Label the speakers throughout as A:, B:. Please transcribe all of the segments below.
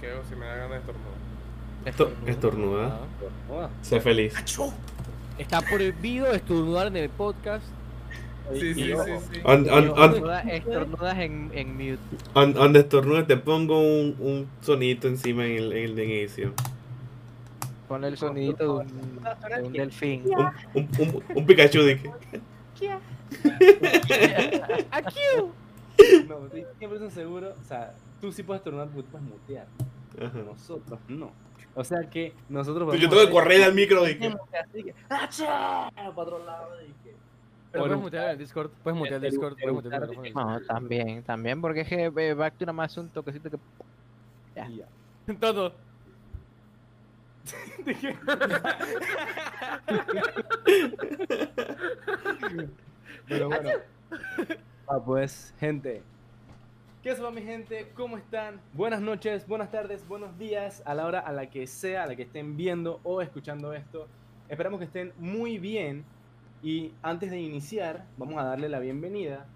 A: pellizqueo si me da ganas de estornudar.
B: Esto- estornuda.
C: Oh,
B: Sé feliz.
D: Está prohibido estornudar en el podcast.
A: Sí, sí, sí, sí.
B: On- on- on-
E: Estornudas, estornudas en, en mute.
B: on- Donde estornuda te pongo un, un sonito encima en el, en el de inicio.
E: Ponle el sonidito de un, de un delfín.
B: Un, un, un, un Pikachu de que-
C: No, estoy 100% seguro. O sea, tú sí puedes estornudar tú puedes mutear.
B: Ajá.
C: Nosotros no. O sea que nosotros
B: Yo tengo que correr al micro de que.
C: ¡achá! Para otro lado. que-
D: Pero puedes mutear el Discord, puedes mutear el Discord, puedes mutear el micrófono.
E: No, también, también, porque es que eh, Back to nada más un toquecito que. Ya.
D: Todo.
C: Pero bueno. Ah, pues, gente. ¿Qué va mi gente? ¿Cómo están? Buenas noches, buenas tardes, buenos días a la hora a la que sea, a la que estén viendo o escuchando esto. Esperamos que estén muy bien. Y antes de iniciar, vamos a darle la bienvenida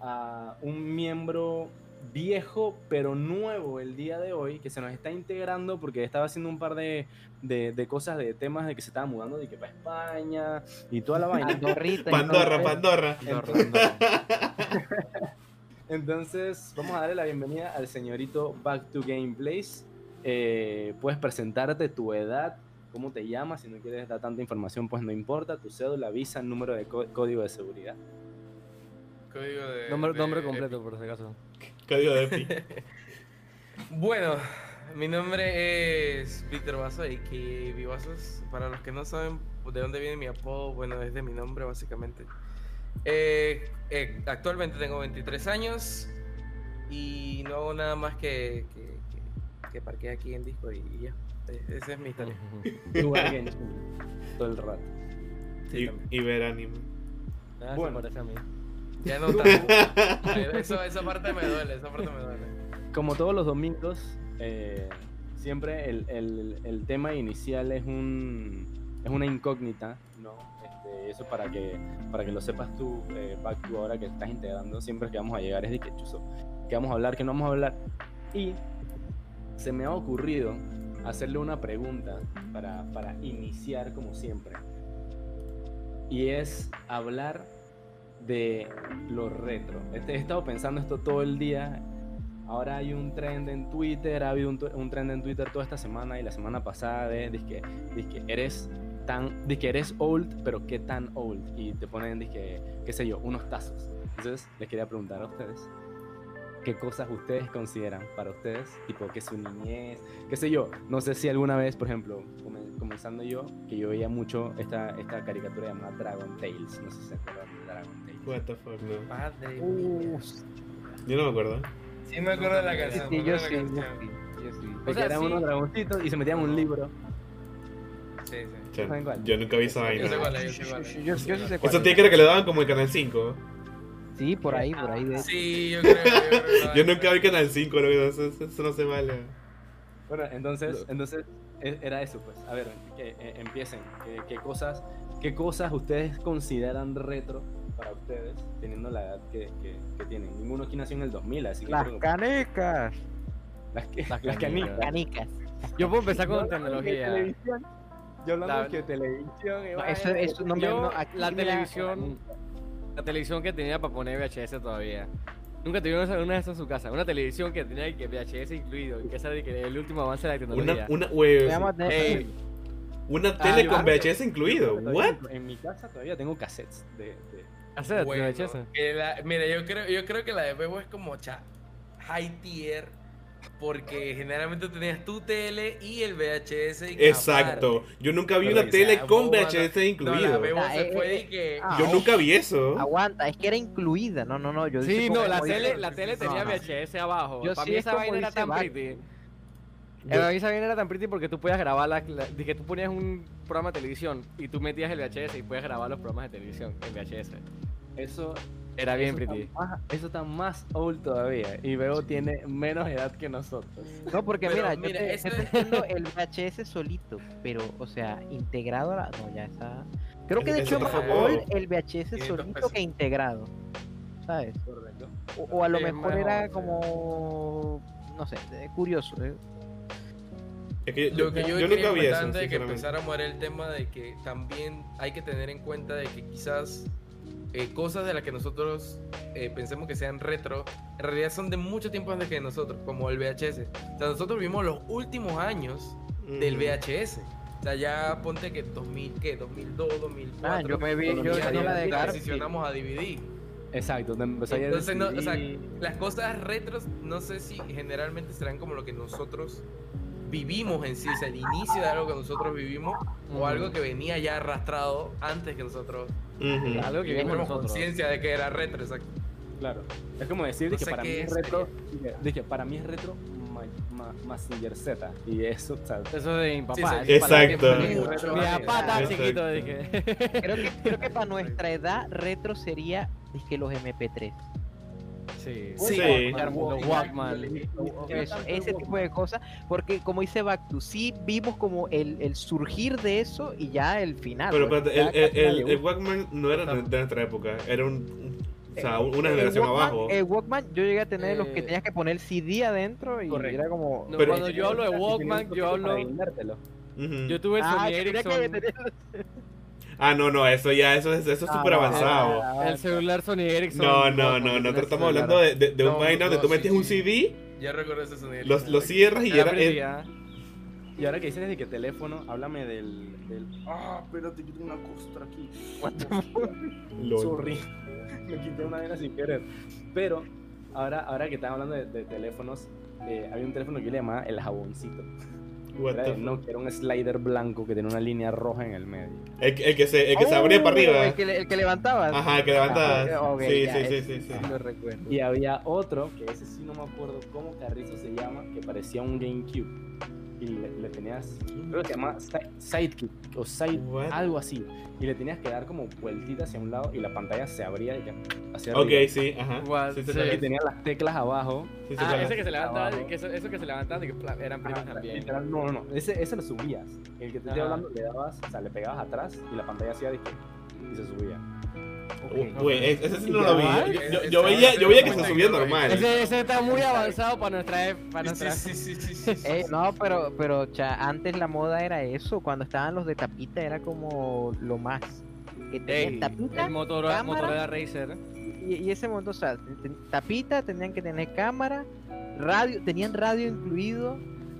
C: a un miembro viejo pero nuevo el día de hoy que se nos está integrando porque estaba haciendo un par de, de- de cosas de temas de que se estaba mudando de que para España y toda la vaina.
E: Andorrita
B: Pandorra,
E: todo.
B: Pandorra.
C: Entonces, vamos a darle la bienvenida al señorito Back to Gameplays. Eh, puedes presentarte tu edad, cómo te llamas, si no quieres dar tanta información, pues no importa, tu cédula, visa, número de có- código de seguridad.
A: Código de.
D: Nombre,
A: de-
D: nombre completo, por si acaso.
B: Código de Pi.
A: Bueno, mi nombre es Víctor Vaso, a.k.a. Vivazos. Para los que no saben de dónde viene mi apodo, bueno, es de mi nombre, básicamente. Eh, eh, actualmente tengo 23 años y no hago nada más que, que, que, que parquear aquí en Discord y, ya. Eh, Esa es mi historia.
C: Jugar Genshin todo el rato.
A: Sí,
B: Y, y ver anime.
D: Ah,
C: Bueno.
D: se parece a mí.
A: Ya no tanto. Eso, esa parte me duele, esa parte me duele.
C: Como todos los domingos, eh, siempre el, el- el tema inicial es un es una incógnita, ¿no? Este, eso para que para que lo sepas tú, eh, to ahora que estás integrando, siempre que vamos a llegar es de que chuzo, que vamos a hablar, que no vamos a hablar. Y se me ha ocurrido hacerle una pregunta para, para iniciar como siempre. Y es hablar de lo retro. Este, he estado pensando esto todo el día Ahora hay un trend en Twitter, ha habido un, un trend en Twitter toda esta semana y la semana pasada de, que eres tan, que eres old, pero qué tan old y te ponen que qué sé yo, unos tazos. Entonces les quería preguntar a ustedes qué cosas ustedes consideran para ustedes, tipo que su niñez, qué sé yo, no sé si alguna vez, por ejemplo, come- comenzando yo, que yo veía mucho esta, esta caricatura llamada Dragon Tales, no sé si se acuerdan de Dragon Tales.
B: What the fuck, no.
A: Madre
E: Uh.
B: Yo no me acuerdo.
A: Sí me acuerdo de la canción.
E: sí, yo sí,
A: de
E: yo
A: la canción.
E: sí, yo sí.
C: De
D: O sea,
C: eran
D: sí.
C: unos dragoncitos y se metían en un libro.
A: Sí, sí.
B: Yo nunca vi esa
A: Yo sé
B: vaina.
A: cuál es, yo sé cuál es.
E: Yo, yo sí sé cuál
B: que le daban como el canal 5.
E: Sí, por ahí, por ahí. De...
A: Sí, yo creo, yo creo que
B: Yo nunca vi canal 5, loco, eso, eso- eso no se vale.
C: Bueno, entonces, entonces e- era eso, pues. A ver, que eh, empiecen. ¿Qué, qué cosas, ¿Qué cosas ustedes consideran retro para ustedes, teniendo la edad que, que, que tienen? Ninguno aquí nació en el 2000, así que...
E: Las
C: creo que-
E: canecas.
C: las, que-
D: Las
C: las
D: canicas.
C: canicas.
D: Yo puedo empezar con tecnología.
C: Yo hablando
D: La-
C: de que televisión... y
E: No,
C: vaina,
E: eso, eso no me...
D: Yo,
E: no,
D: la televisión, la televisión que tenía para poner VHS todavía. Nunca tuvieron una de esas en su casa. Una televisión que tenía que VHS incluido. Que esa de que el último avance de la
B: Una,
D: tecnología.
B: una, wey,
E: Se llama
D: Ey,
B: una
D: Ah,
B: tele
D: yo-
B: con VHS incluido. What?
C: En, mi casa todavía tengo cassettes de... de-
D: hacer
A: Bueno,
D: VHS.
A: que la- mira, yo creo, yo creo que la de Bebo es como cha, high tier. Porque generalmente tenías tu tele y el VHS.
B: Exacto. Yo nunca vi
A: Pero,
B: una tele
A: sea,
B: con VHS
A: No,
B: incluido.
A: Bebo se fue y que.
E: ah,
B: Yo nunca vi eso.
E: Aguanta, es que era incluida. No, no, no. Yo
D: Sí,
E: dije
D: no, la tele, la tele
E: no,
D: tenía
E: no.
D: VHS abajo.
E: Yo
D: Para
E: sí
D: mí
E: es
D: esa vaina era tan
E: Bart.
D: pretty.
B: Yo-
D: Para mí esa vaina era tan pretty porque tú podías grabar la, la- que tú ponías un programa de televisión y tú metías el VHS y podías grabar los programas de televisión en VHS.
C: Eso...
D: Era bien
C: eso
D: pretty.
C: Está más, eso está más old todavía. Y Bebo tiene menos edad que nosotros.
E: No, porque
A: Pero
E: mira,
A: mira,
E: yo te,
A: eso
E: yo te
A: es-
E: entiendo el VHS solito, pero, o sea, integrado a la... No, ya está... Creo que de hecho más old el VHS
A: 500
E: solito
A: pesos.
E: que integrado, ¿sabes?
C: Correcto.
E: O, o a lo
D: Sí,
E: mejor era como... No sé, eh, curioso, ¿eh?
B: Es que
A: Lo que yo,
B: yo nunca vi eso,
A: antes de que empezáramos era el tema de que también hay que tener en cuenta de que quizás eh, cosas de las que nosotros eh, pensemos que sean retro, en realidad son de mucho tiempo antes que nosotros, como el VHS. O sea, nosotros vivimos los últimos años del. VHS. O sea, ya ponte que 2000, ¿qué? 2002, 2004.
E: Ah, yo me vi-
C: yo
A: ya,
C: vi la de
A: transicionamos a DVD.
C: Exacto,
A: Entonces, no, o sea, las cosas retros, no sé si generalmente serán como lo que nosotros vivimos en sí, o sea, el inicio de algo que nosotros vivimos o algo que venía ya arrastrado antes que nosotros.
D: Algo que nosotros.
A: conciencia de que era retro, exacto.
C: Claro. Es como decir de
A: No
C: que para mí es retro. Dije, dije, para mí es retro ma, ma, Mazinger Z. Y eso, o sea,
D: Eso de mi papá.
A: Sí,
B: Exacto.
D: Mi papá
B: Exacto.
D: chiquito, dije.
E: Creo que, creo que para nuestra edad retro sería que los MP3.
D: Sí.
B: Sí.
D: Los Walkman.
E: Eso, ese tipo de cosas, porque como dice Bactu, sí vimos como el, el surgir de eso y ya el final.
B: Pero
E: pues,
B: espérate, el, el, el. Walkman no era de, nuestra época, era un, o sea, una
E: El
B: generación
E: Walkman-
B: abajo.
E: El Walkman, yo llegué a tener los que
D: Eh,
E: tenías que poner el CD adentro y
C: Correcto.
E: era como.
D: No,
B: Pero-
D: cuando yo hablo de Walkman, yo hablo.
C: Guindártelo.
B: Ujú.
D: Yo tuve el
E: Ah,
D: Sony Ericsson.
B: Ah, no, no, eso ya, eso es eso es
E: Ah,
B: súper avanzado.
E: ah,
D: El celular Sony Ericsson.
B: No, no, no, no, estamos hablando de, de, de un
A: No,
B: vaina donde
A: no,
B: tú
A: sí,
B: metes un. CD,
A: Ya recuerdo ese sonido.
B: lo, lo cierras y
D: Era
B: era... el-
D: prendida.
C: Y ahora que dices de que teléfono, háblame del. del... Ah, espérate, yo tengo una costra aquí.
B: Lol.
C: Sorry. Me quité una vena sin querer. Pero, ahora, ahora que están hablando de, de teléfonos, eh, había un teléfono que yo le llamaba el jaboncito.
B: What
C: Era. Nokia, era un slider blanco que tenía una línea roja en el medio.
B: el, que- el que se, el que se
E: Oh,
B: abría para arriba.
E: El que, el que levantabas.
B: Ajá, el que levantabas.
E: Ah, ok,
B: sí,
E: ya,
B: sí, sí,
E: ese
B: sí, sí.
E: sí lo recuerdo.
C: Y había otro, que ese sí no me acuerdo cómo carrizo se llama, que parecía un GameCube. Y le, le tenías, creo que se llama Si- Sidekick o Side,
B: What?
C: algo así. Y le tenías que dar como vueltita hacia un lado y la pantalla se abría y ya, hacia
B: Ok,
C: arriba.
B: sí, ajá. Sí, sí,
C: Y tenía las teclas abajo.
B: sí, sí,
D: Ah, ese que se levantaba, que eso, eso que se levantaban y que eran primos
C: Ajá,
D: también.
C: literal, no, no, no. Ese, ese lo subías. El que te estoy
D: Ajá.
C: hablando le dabas, o sea, le pegabas atrás y la pantalla hacía y se subía.
B: Güey, ese ese sí no
C: Ya
B: lo vi.
C: va.
B: Yo, yo- yo veía, yo veía que se subía normal.
D: Ese, ese está muy avanzado para nuestra, para
A: Sí,
D: nuestra
A: sí, sí, sí, sí, sí.
E: Eh, no, pero, pero cha, antes la moda era eso. Cuando estaban los de tapita era como lo más. Que tenían
D: Ey,
E: tapita
D: el Motorola,
E: cámara.
D: Motorola Racer.
E: y, y ese momento, o sea, tapita, tenían que tener cámara, radio, tenían radio incluido,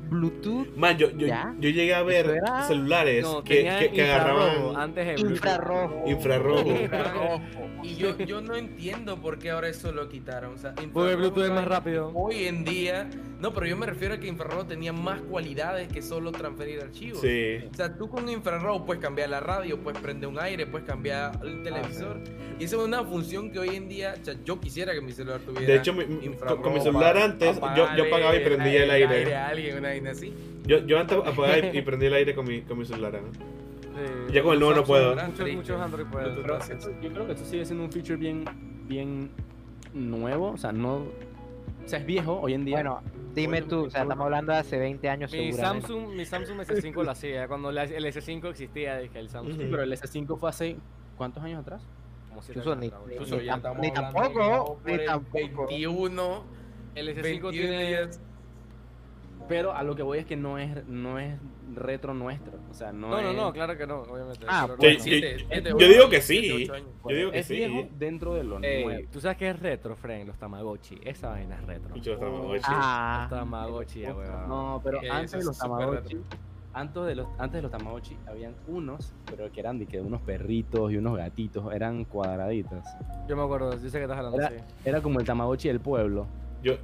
E: Bluetooth,
B: Man, yo, yo, llegué a ver
E: era-
B: celulares
D: No,
B: que, que, que
D: infrarrojo
B: agarraban
D: antes de Bluetooth.
E: infrarrojo.
B: infrarrojo.
A: Y yo, yo no entiendo por qué ahora eso lo quitaron. O sea,
D: Porque
A: infrarrojo
D: Bluetooth es más rápido.
A: Hoy en día, no, pero yo me refiero a que infrarrojo tenía más cualidades que solo transferir archivos.
B: Sí.
A: O sea, tú con infrarrojo puedes cambiar la radio, puedes prender un aire, puedes cambiar el televisor. Y esa es una función que hoy en día, o sea, yo quisiera que mi celular tuviera.
B: De hecho, mi-
A: infrarrojo
B: con mi celular
A: para
B: antes, yo, yo apagaba y prendía el aire.
A: a alguien, una vaina así.
B: Yo, yo antes apagaba y, y prendía el aire con mi, con mi celular. ¿no?
D: Sí.
B: Ya con el nuevo no puedo.
D: Muchos, Android pueden.
C: Yo creo que eso sigue siendo un feature bien, bien nuevo, o sea, no, o sea, es viejo hoy en día.
E: Bueno, dime tú, o sea, estamos hablando de hace 20 años
D: Mi. Samsung, mi Samsung S5 lo hacía. Cuando la- el S5 existía, dije el Samsung.
C: Pero el S5 fue hace ¿cuántos años atrás?
D: Como siete
E: Chuzo,
D: años
E: ni-
D: atrás,
E: ni-
A: ya
E: tampoco, ni tampoco.
A: 21,
D: El S5
A: 21
D: tiene.
A: días.
C: Pero a lo que voy es que no es, no es retro nuestro, o sea, no,
D: No, no,
C: es,
D: no, claro que no, obviamente.
E: Ah,
D: pero
A: siete,
B: yo digo que sí.
A: siete.
B: Yo digo que
C: es
B: sí.
C: viejo dentro de lo nuevo.
D: ¿Tú sabes qué es retro, Fren? Los Tamagotchi. Esa vaina es retro.
B: Tamagotchi.
D: Los
E: Ah,
D: Tamagotchi, ya, weón.
C: No, pero
A: Que
C: antes de los Tamagotchi, antes de los, antes de los Tamagotchi habían unos, pero que eran de que unos perritos y unos gatitos, eran cuadraditos.
D: Yo me acuerdo, yo sé que estás hablando,
C: Era-
D: sí.
C: Era como el Tamagotchi del pueblo.
B: Yo,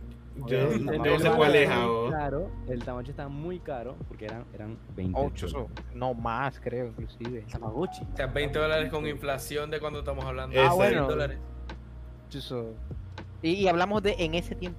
B: yo
C: El
B: sé cuál es,
C: caro, El Tamagotchi estaba muy caro porque eran, eran 20
E: ocho,
C: dólares.
E: no más, creo, inclusive.
C: El Tamagotchi.
A: O sea, 20 dólares con inflación de cuando estamos hablando.
E: Ah, bueno.
A: 100 dólares.
E: Chuzo. Y, y hablamos de en ese tiempo.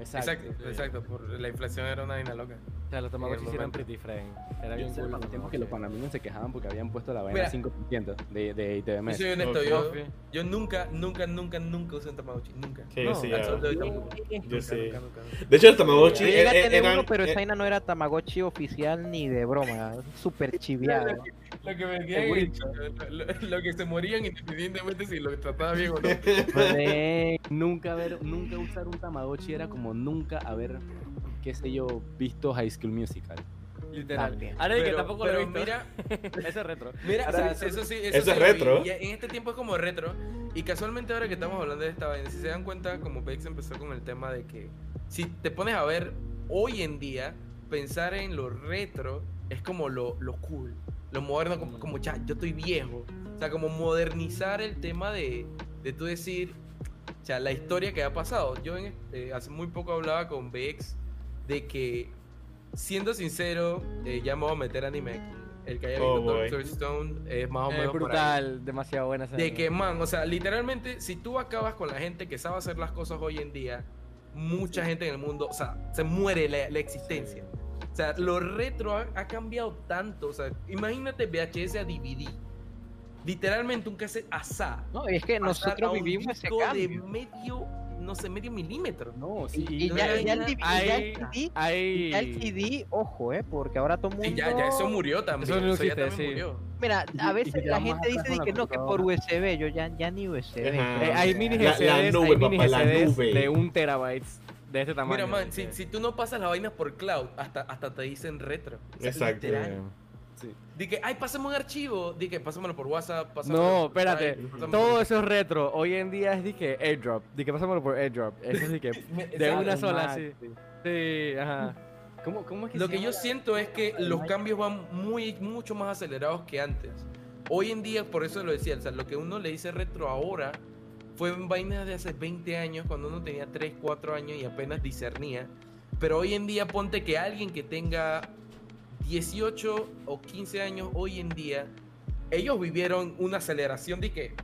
A: Exacto, exacto. Por la inflación era una vaina loca.
D: O sea, los Tamagotchi sí eran pretty Fren. Era
C: Yo
D: bien cool.
C: los tiempos que los panameños se quejaban porque habían puesto la vaina
A: Mira.
C: 5% de, de
A: Yo
C: ITVM.
A: soy honesto,
B: Ok.
A: yo, yo nunca, nunca, nunca, nunca usé un Tamagotchi. Nunca.
B: Sí,
D: No,
B: sí. Yo
A: Nunca,
B: sí.
A: nunca, nunca, nunca.
B: De hecho, el Tamagotchi
E: Yo llegué a
B: e- e-
E: tener
B: eran.
E: uno, pero esa
B: eh,
E: vaina no era Tamagotchi oficial ni de broma. Súper chiviado.
A: Lo que me quedé lo, lo- lo que se morían independientemente si lo trataba bien o no.
C: Fue nunca ver, nunca usar un Tamagotchi era como nunca haber, qué sé yo, visto High School Musical.
D: Literal.
E: También.
D: Ahora de que
A: Pero-
D: tampoco lo he
A: pero
D: visto.
A: mira,
D: Ese es retro.
A: Mira, o
C: Ahora
A: sea,
C: visto-
A: eso sí,
B: Eso
A: sí
B: es retro.
A: y en este tiempo es como retro. Y casualmente ahora que estamos hablando de esta vaina, si se dan cuenta, como Bex empezó con el tema de que si te pones a ver hoy en día, pensar en lo retro es como lo, lo cool, lo moderno, como, como ya, yo estoy viejo. O sea, como modernizar el tema de, de tú decir, o sea, la historia que ha pasado. Yo en, eh, hace muy poco hablaba con Bex de que, siendo sincero, eh, ya me voy a meter anime aquí. El que haya
B: Oh,
A: visto
B: boy.
A: Doctor Stone es más o menos
D: Es
A: por ahí.
D: brutal, demasiado buena esa
A: De
D: anime.
A: que, man, o sea, literalmente, si tú acabas con la gente que sabe hacer las cosas hoy en día, mucha gente en el mundo, o sea, se muere la, la existencia. O sea, lo retro ha, ha cambiado tanto. O sea, imagínate VHS a DVD. Literalmente un cassette asá.
E: No, es que nosotros vivimos ese
A: de
E: cambio.
A: medio, no sé, medio milímetro.
C: No, sí.
E: Y, y
A: no
E: ya,
A: hay
E: ya el ya CD,
D: hay...
E: ya el CD, ojo, eh, porque ahora todo el mundo...
A: Sí, ya, ya eso murió también.
D: Eso no
A: Eso, ya también
D: sí.
A: murió.
E: Mira,
C: Y-
E: a
C: y
E: veces la gente dice que no, que por. USB, yo ya, ya ni USB.
D: Eh, hay mini
B: La-
D: GCDs,
B: la nube,
D: hay mini
B: papá, la
D: GCDs
B: nube.
D: de un terabytes de este tamaño.
A: Mira, man, si, si tú no pasas las vainas por cloud, hasta, hasta te dicen retro. O sea,
B: Exacto.
A: literal.
C: Sí.
A: Di que, ay, pásame un archivo. Di que, pásamelo por WhatsApp. pásamelo
D: No,
A: por
D: espérate.
A: Skype, pásamelo
D: Todo
A: por-
D: eso es retro. Hoy en día es de que airdrop. De que pasámoslo por airdrop. Eso es de que de una sola, sí.
C: sí.
D: Ajá.
C: ¿Cómo, cómo es que
A: Lo que yo
C: la-
A: siento es que los cambios van muy, mucho más acelerados que antes. Hoy en día, por eso lo decía, o sea, lo que uno le dice retro ahora fue en vainas de hace 20 años, cuando uno tenía 3, 4 años y apenas discernía. Pero hoy en día, ponte que alguien que tenga 18 o 15 años hoy en día, ellos vivieron una aceleración de que,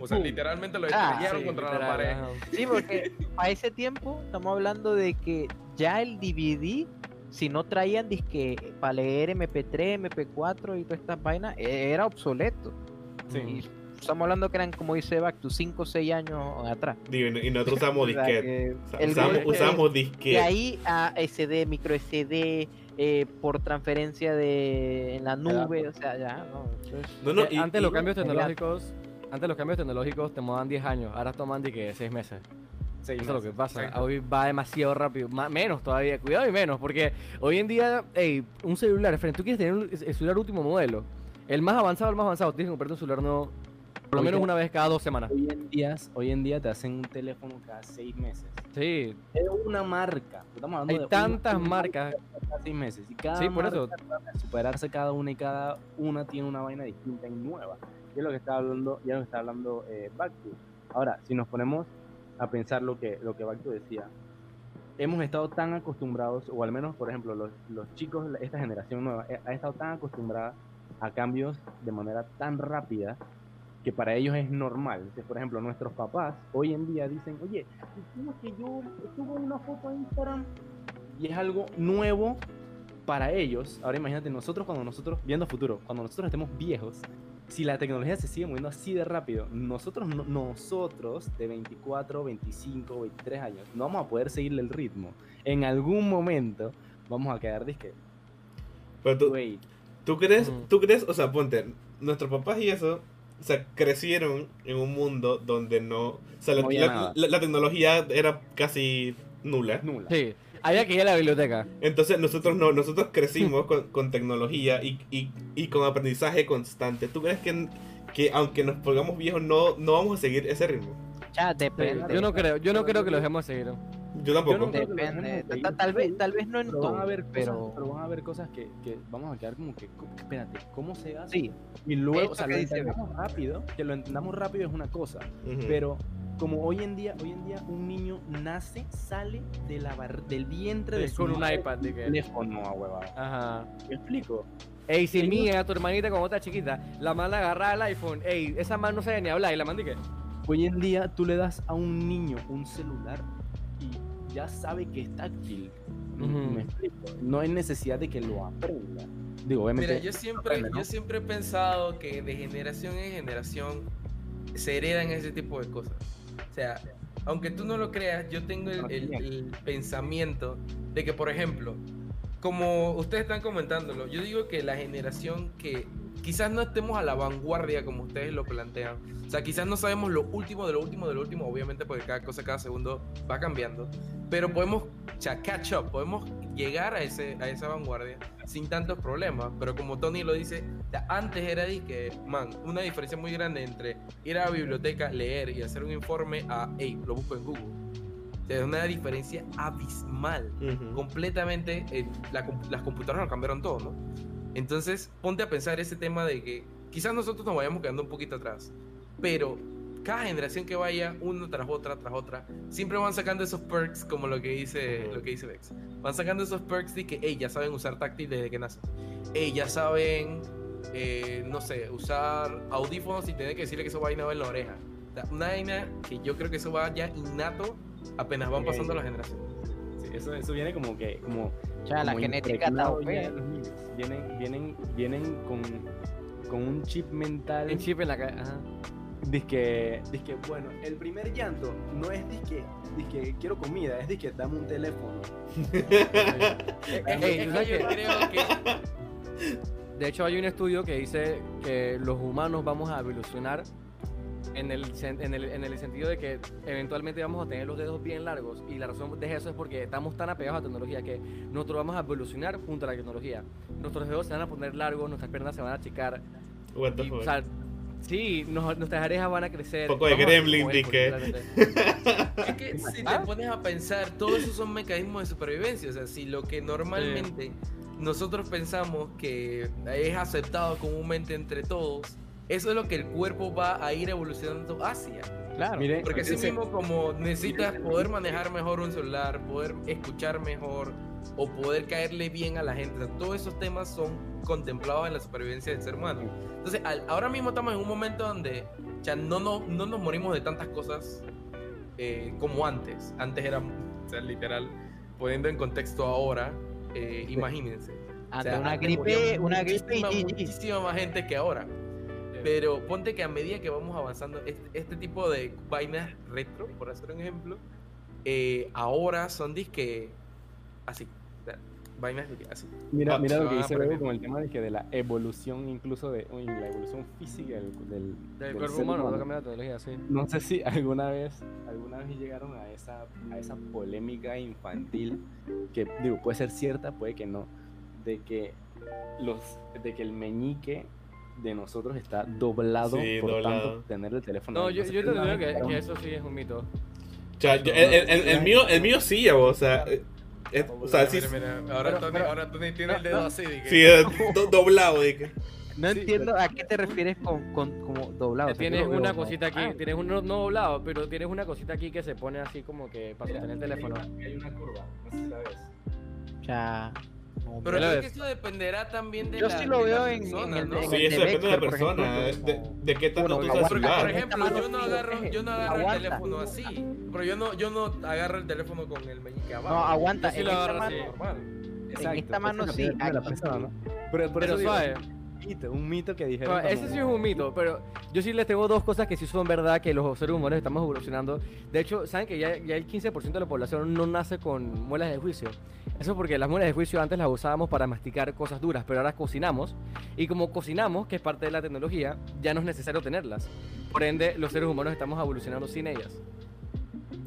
A: o sea, literalmente lo
E: Ah,
A: estrellaron
D: Sí,
A: contra la
D: literal,
A: pared.
D: ajá.
E: Sí, porque a ese tiempo estamos hablando de que ya el DVD, si no traían disque para leer MP3, MP4 y todas estas vainas, e- era obsoleto.
C: Sí.
E: Y estamos hablando que eran, como dice Back, 5 o 6 años atrás.
B: Digo, y no- y nosotros usamos disquete. usamos, usamos
E: De
B: disquete.
E: ahí a SD, micro SD, eh, por transferencia de en la nube, o sea, ya, no.
B: y-
D: antes
B: y-
D: los cambios tecnológicos, antes los cambios tecnológicos tomaban 10 años, ahora toman de que 6 meses.
C: Sí,
D: Eso es lo que pasa.
A: Exacto.
D: Hoy va demasiado rápido, ma- menos todavía, cuidado y menos, porque hoy en día, hey, un celular, frente, tú quieres tener un- el celular último modelo, el más avanzado, el más avanzado, tienes que comprarte un celular nuevo por lo menos una vez cada dos semanas.
C: Hoy en, día, hoy en día te hacen un teléfono cada seis meses.
D: Sí,
C: Es una marca. Estamos hablando
D: hay
C: de
D: tantas
C: una
D: marcas.
C: cada seis meses. Y cada
D: Sí, por
C: marca superarse cada una y cada una tiene una vaina distinta y nueva. Y es lo que está hablando, ya lo que está hablando eh, Bactu. Ahora, si nos ponemos a pensar lo que, lo que Bactu decía, hemos estado tan acostumbrados, o al menos, por ejemplo, los, los chicos, esta generación nueva, eh, ha estado tan acostumbrada a cambios de manera tan rápida que para ellos es normal. Entonces, por ejemplo, nuestros papás hoy en día dicen, oye, ¿cómo es que yo subo una foto a Instagram? Y es algo nuevo para ellos. Ahora imagínate, nosotros cuando nosotros, viendo futuro, cuando nosotros estemos viejos, si la tecnología se sigue moviendo así de rápido, nosotros, no- nosotros de 24, 25, 23 años, no vamos a poder seguirle el ritmo. En algún momento vamos a quedar disque,
B: Pero tú,
C: güey,
B: ¿tú crees,
D: Ujú.
B: tú crees, o sea, ponte, nuestros papás y eso, o sea, crecieron en un mundo donde no, o sea, la,
C: No había
B: la-
C: nada.
B: la- la tecnología era casi nula.
C: nula.
D: Sí, había que ir a la biblioteca.
B: Entonces nosotros no, nosotros crecimos con, con tecnología y, y, y con aprendizaje constante. ¿Tú crees que, que aunque nos pongamos viejos no, no vamos a seguir ese ritmo?
E: Ya, depende.
D: yo no creo, yo no creo que los dejemos seguir.
B: Yo tampoco.
C: no creo-
E: Depende.
C: Depende.
E: Ta- Tal vez, tal vez no en
C: Pero
E: todo,
C: van a haber cosas,
E: pero
C: pero van a haber cosas que, que vamos a quedar como que, espérate, ¿cómo se hace?
E: sí.
C: Y luego, o sea,
E: que
C: lo
E: dice
C: entendamos rápido, que lo entendamos rápido es una cosa,
B: Ujú.
C: pero como hoy en día, hoy en día un niño nace, sale de la bar- del vientre de
D: Sí,
C: su
D: con un iPad, de que-
C: teléfono a huevada.
D: Ajá.
C: ¿Me explico?
D: Ey, si mía, tu hermanita como está chiquita, la mala agarraba el iPhone, ey, esa man no sabe ni hablar y la mandé que.
C: Hoy en día tú le das a un niño un celular y ya sabe que es táctil. ¿Me-
D: Ujú.
C: ¿Me explico? No hay necesidad de que lo aprenda. Digo, obviamente.
A: Mira, yo siempre,
C: aprende, ¿no?
A: yo siempre he pensado que de generación en generación se heredan ese tipo de cosas. O sea, aunque tú no lo creas, yo tengo el, el- el pensamiento de que, por ejemplo, como ustedes están comentándolo, yo digo que la generación que quizás no estemos a la vanguardia como ustedes lo plantean, o sea, quizás no sabemos lo último de lo último de lo último, obviamente porque cada cosa, cada segundo va cambiando, pero podemos o sea, catch up, podemos llegar a, ese, a esa vanguardia sin tantos problemas. Pero como Tony lo dice, antes era que, man, una diferencia muy grande entre ir a la biblioteca, leer y hacer un informe a, hey, lo busco en Google. O sea, es una diferencia abismal.
B: Ujú.
A: Completamente, eh, la las computadoras lo cambiaron todo, ¿no? Entonces, ponte a pensar ese tema de que quizás nosotros nos vayamos quedando un poquito atrás, pero cada generación que vaya, uno tras otra, tras otra, siempre van sacando esos perks como lo que dice, lo que dice Vex. Van sacando esos perks de que, hey, ya saben usar táctil desde que nacen. Hey, ya saben, eh, no sé, usar audífonos sin tener que decirle que esa vaina va en la oreja. Una vaina que yo creo que eso va ya innato apenas van pasando las generaciones.
C: Sí, eso, eso viene como que, como,
E: O sea, la genética está.
C: Vienen, vienen, vienen con, con un chip mental.
D: El chip en la cara. Ajá.
C: Disque, disque, bueno, el primer llanto no es disque, disque quiero comida, es disque dame un teléfono.
A: Es,
D: Ey,
A: es
D: ¿tú
A: que
D: sabes
A: yo creo que
D: De hecho, hay un estudio que dice que los humanos vamos a evolucionar en el, en el, en el sentido de que eventualmente vamos a tener los dedos bien largos. Y la razón de eso es porque estamos tan apegados a la tecnología que nosotros vamos a evolucionar junto a la tecnología. Nuestros dedos se van a poner largos, nuestras piernas se van a achicar.
B: What the
D: Y,
B: fuck.
D: o sea, sí, nos- nuestras orejas van a crecer.
B: Poco de gremlin, dije.
A: Es que si te pones a pensar, todos esos son mecanismos de supervivencia. O sea, si lo que normalmente nosotros pensamos que es aceptado comúnmente entre todos, eso es lo que el cuerpo va a ir evolucionando hacia.
E: Claro.
C: Miren,
A: Porque así mismo como necesitas poder manejar mejor un celular, poder escuchar mejor o poder caerle bien a la gente, o sea, todos esos temas son contemplados en la supervivencia del ser humano. Entonces, al- ahora mismo estamos en un momento donde ya no, no, no nos morimos de tantas cosas eh, como antes. Antes era, o sea, literal, poniendo en contexto ahora, eh, imagínense. O
E: Ante
A: sea,
E: una
A: antes
E: gripe, una gripe y
A: muchísima más gente que ahora. Pero ponte que a medida que vamos avanzando, este, este tipo de vainas retro, por hacer un ejemplo, eh, ahora son disque así. vainas así.
C: mira, mira lo que dice luego con el tema de que de la evolución, incluso de uy, la evolución física del, del,
D: Del
C: del
D: cuerpo humano, va a
C: humano.
D: cambiar la tecnología, sí.
C: No sé si alguna vez, alguna vez llegaron a esa, a esa polémica infantil que digo puede ser cierta, puede que no, de que los, de que el meñique de nosotros está doblado
B: Sí,
C: por
B: doblado.
C: tanto tener el teléfono.
D: No, yo, yo te digo que, eso sí es un mito.
B: O sea, yo- el, el- el- el mío, el mío sí, ya, o sea, eh, es- o sea, sí,
A: Mira, mira, ahora,
D: Pero-
A: Tony,
D: pero-
A: ahora Tony tiene el dedo
E: no.
A: así. que-
B: sí, eh, do- doblado, dije.
E: No
C: Sí,
E: entiendo a qué te refieres con, con como doblado. o sea, yo
D: tienes una cosita aquí,
E: Ah,
D: tienes un no, doblado, pero tienes una cosita aquí que se pone así como que para sostener el teléfono.
C: Hay una, hay una curva, no sé si la ves.
E: o sea,
A: Pero creo que eso dependerá también de
E: Yo
A: la
E: sí lo veo en-
A: persona,
E: en
A: ¿no?
E: en
B: Sí, eso
E: de
B: depende de la persona,
E: ejemplo,
B: de, qué tanto
E: Bueno,
B: tú sabes
A: Porque, por ejemplo, yo no agarro, yo no agarro el teléfono así. Pero yo no, yo no agarro el teléfono con el meñique abajo.
E: No, aguanta.
D: Yo sí
E: en
D: lo
E: esta
D: agarro
E: mano-
D: así.
A: normal.
C: Exacto,
E: esta mano sí,
C: la persona. ¿no? Pero, por
D: Pero
C: eso
D: suave.
C: Mito, un mito que dijeron.
D: Bueno, ese sí es un mito, pero yo sí les tengo dos cosas que sí son verdad, que los seres humanos estamos evolucionando. De hecho, saben que ya, ya el 15% de la población no nace con muelas de juicio. Eso es porque las muelas de juicio antes las usábamos para masticar cosas duras, pero ahora cocinamos. Y como cocinamos, que es parte de la tecnología, ya no es necesario tenerlas. Por ende, los seres humanos estamos evolucionando sin ellas.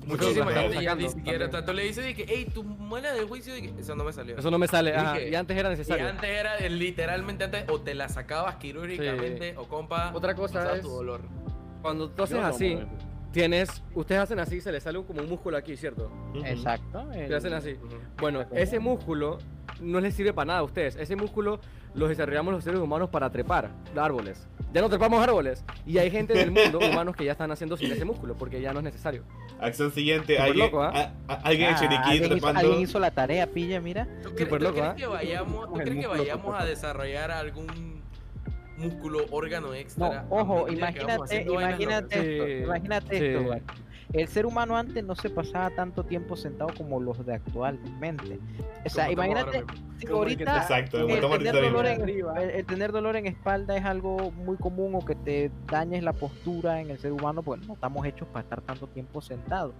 A: Muchísima gente ya ni siquiera.
D: también.
A: Tanto le dice de que, hey, tu muela de juicio, de que eso no me salió.
D: Eso no me sale, ajá,
A: Dije,
D: y antes era
A: y
D: necesario.
A: antes era literalmente antes, o te la sacabas quirúrgicamente, o compa.
D: Otra cosa es-
A: tu dolor.
D: Cuando tú haces
C: no,
D: así, tienes, ustedes hacen así, se les sale como un músculo aquí, ¿cierto?
E: Exacto. El-
D: hacen así. Bueno, ese músculo no les sirve para nada a ustedes. Ese músculo lo desarrollamos los seres humanos para trepar árboles. Ya no trepamos árboles. Y hay gente en el mundo, humanos, que ya están haciendo sin ese músculo porque ya no es necesario.
B: Acción siguiente, alguien,
D: loco, ¿ah?
B: a- a- alguien en
E: Ah,
B: Chiriquí
E: alguien, hizo,
B: trepando.
E: alguien hizo la tarea, pilla, mira.
A: ¿Tú crees,
D: Súper
A: tú
D: loco,
A: crees
D: ¿ah?
A: que vayamos, ¿tú
C: El
A: crees que
C: músculo
A: vayamos a desarrollar algún músculo, órgano
E: No,
A: extra?
E: ojo, imagínate, imagínate esto,
D: Sí,
E: imagínate
D: sí.
E: esto, güey. El ser humano antes no se pasaba tanto tiempo sentado como los de actualmente. O sea, imagínate, si ahorita
B: Exacto,
E: el tener, dolor en,
C: Arriba.
E: el, el tener dolor en espalda es algo muy común o que te dañes la postura en el ser humano, pues no estamos hechos para estar tanto tiempo sentados.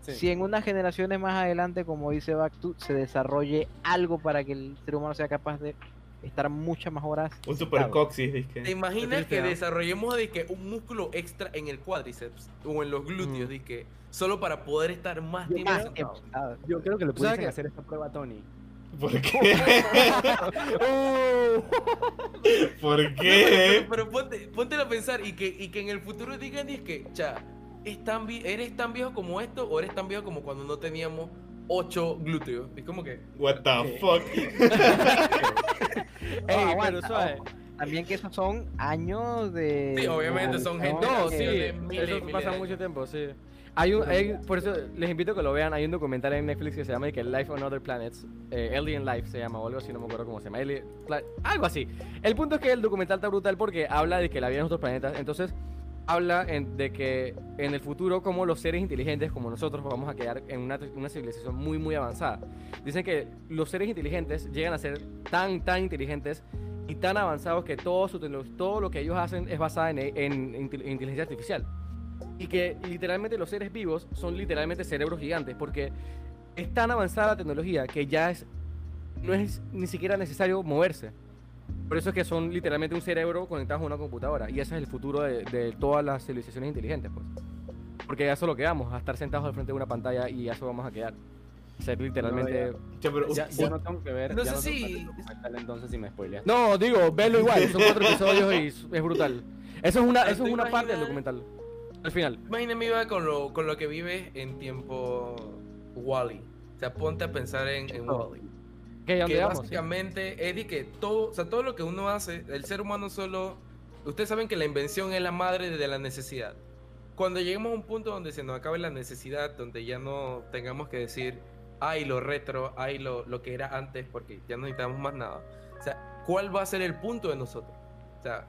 C: Sí.
E: Si en unas generaciones más adelante, como dice Bactu, se desarrolle algo para que el ser humano sea capaz de estar muchas más horas.
B: Un super coxis,
A: ¿Te imaginas que desarrollemos de que un músculo extra en el cuádriceps o en los glúteos,
D: Mm.
A: de que solo para poder estar más
C: Yo
A: tiempo sentado?
C: Yo creo que le
D: ¿Tú sabes
C: pudiesen
D: qué?
C: hacer esta prueba a Tony.
B: ¿Por qué? ¿Por
A: No,
B: qué?
A: pero, pero ponte, póntelo a pensar y que, y que en el futuro digan y es que, cha, es tan vi- ¿eres tan viejo como esto o eres tan viejo como cuando no teníamos ocho glúteos? Es como que,
B: What the fuck?
D: Ey, suave.
E: ojo. También que esos son años de.
A: Sí, obviamente son gente
D: No, sí,
A: de miles
D: eso
A: miles
D: pasa
A: de
D: mucho
A: años.
D: tiempo, sí. Hay un, hay- por eso les invito a que lo vean. Hay un documental en Netflix que se llama que Life on Other Planets, eh, Alien Life se llama o algo así, no me acuerdo cómo se llama, Alien- algo así. El punto es que el documental está brutal porque habla de que la vida en otros planetas, entonces habla en- de que en el futuro como los seres inteligentes como nosotros vamos a quedar en una, una civilización muy muy avanzada. Dicen que los seres inteligentes llegan a ser tan tan inteligentes y tan avanzados que todo, su todo lo que ellos hacen es basado en, en intel- inteligencia artificial. Y que literalmente los seres vivos son literalmente cerebros gigantes, porque es tan avanzada la tecnología que ya es, no es ni siquiera necesario moverse. Por eso es que son literalmente un cerebro conectado a una computadora. Y ese es el futuro de, de todas las civilizaciones inteligentes, pues. Porque a eso lo que vamos, a estar sentados al frente de una pantalla y a eso vamos a quedar. Ser literalmente...
B: Ya, pero,
C: Ya, ya no tengo que ver.
A: No sé
C: que
A: si-
C: entonces si me spoileas.
D: No, digo, velo igual, son cuatro episodios y es es brutal. Eso es una, eso es una parte del documental. Al final.
A: Imagínate, Iba, con lo, con lo que vives en tiempo Wally. O sea, ponte a pensar en, en Wally.
D: ¿Qué? ¿A dónde
A: Que
D: vamos?
A: básicamente es de que todo, o sea, todo lo que uno hace, el ser humano solo. Ustedes saben que la invención es la madre de la necesidad. Cuando lleguemos a un punto donde se nos acabe la necesidad, donde ya no tengamos que decir, ay, lo retro, ay, lo, lo que era antes, porque ya no necesitamos más nada. O sea, ¿cuál va a ser el punto de nosotros? O sea,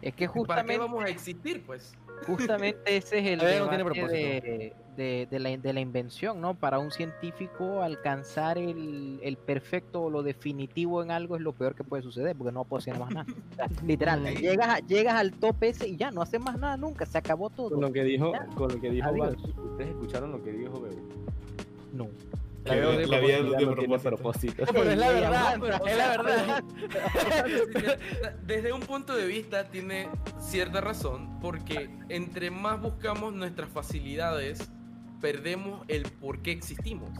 E: Es que
A: ¿para qué
E: justamente,
A: vamos a existir, pues?
E: Justamente ese es el
D: no
E: debate
D: propósito.
E: de, de- de la, de la invención, ¿no? Para un científico alcanzar el, el perfecto o lo definitivo en algo es lo peor que puede suceder, porque no puede hacer más nada. O sea, literal, llegas, a- llegas al tope ese y ya, no haces más nada nunca, se acabó todo.
C: Con lo que dijo,
E: Ya.
C: con lo que dijo ustedes escucharon lo que dijo Bebo.
E: No.
B: La
D: vida
B: vida, la vida no propósito.
C: propósito.
D: No, pero es la verdad,
E: aguanta,
D: es la verdad.
A: Desde un punto de vista tiene cierta razón, porque entre más buscamos nuestras facilidades, perdemos el por qué existimos.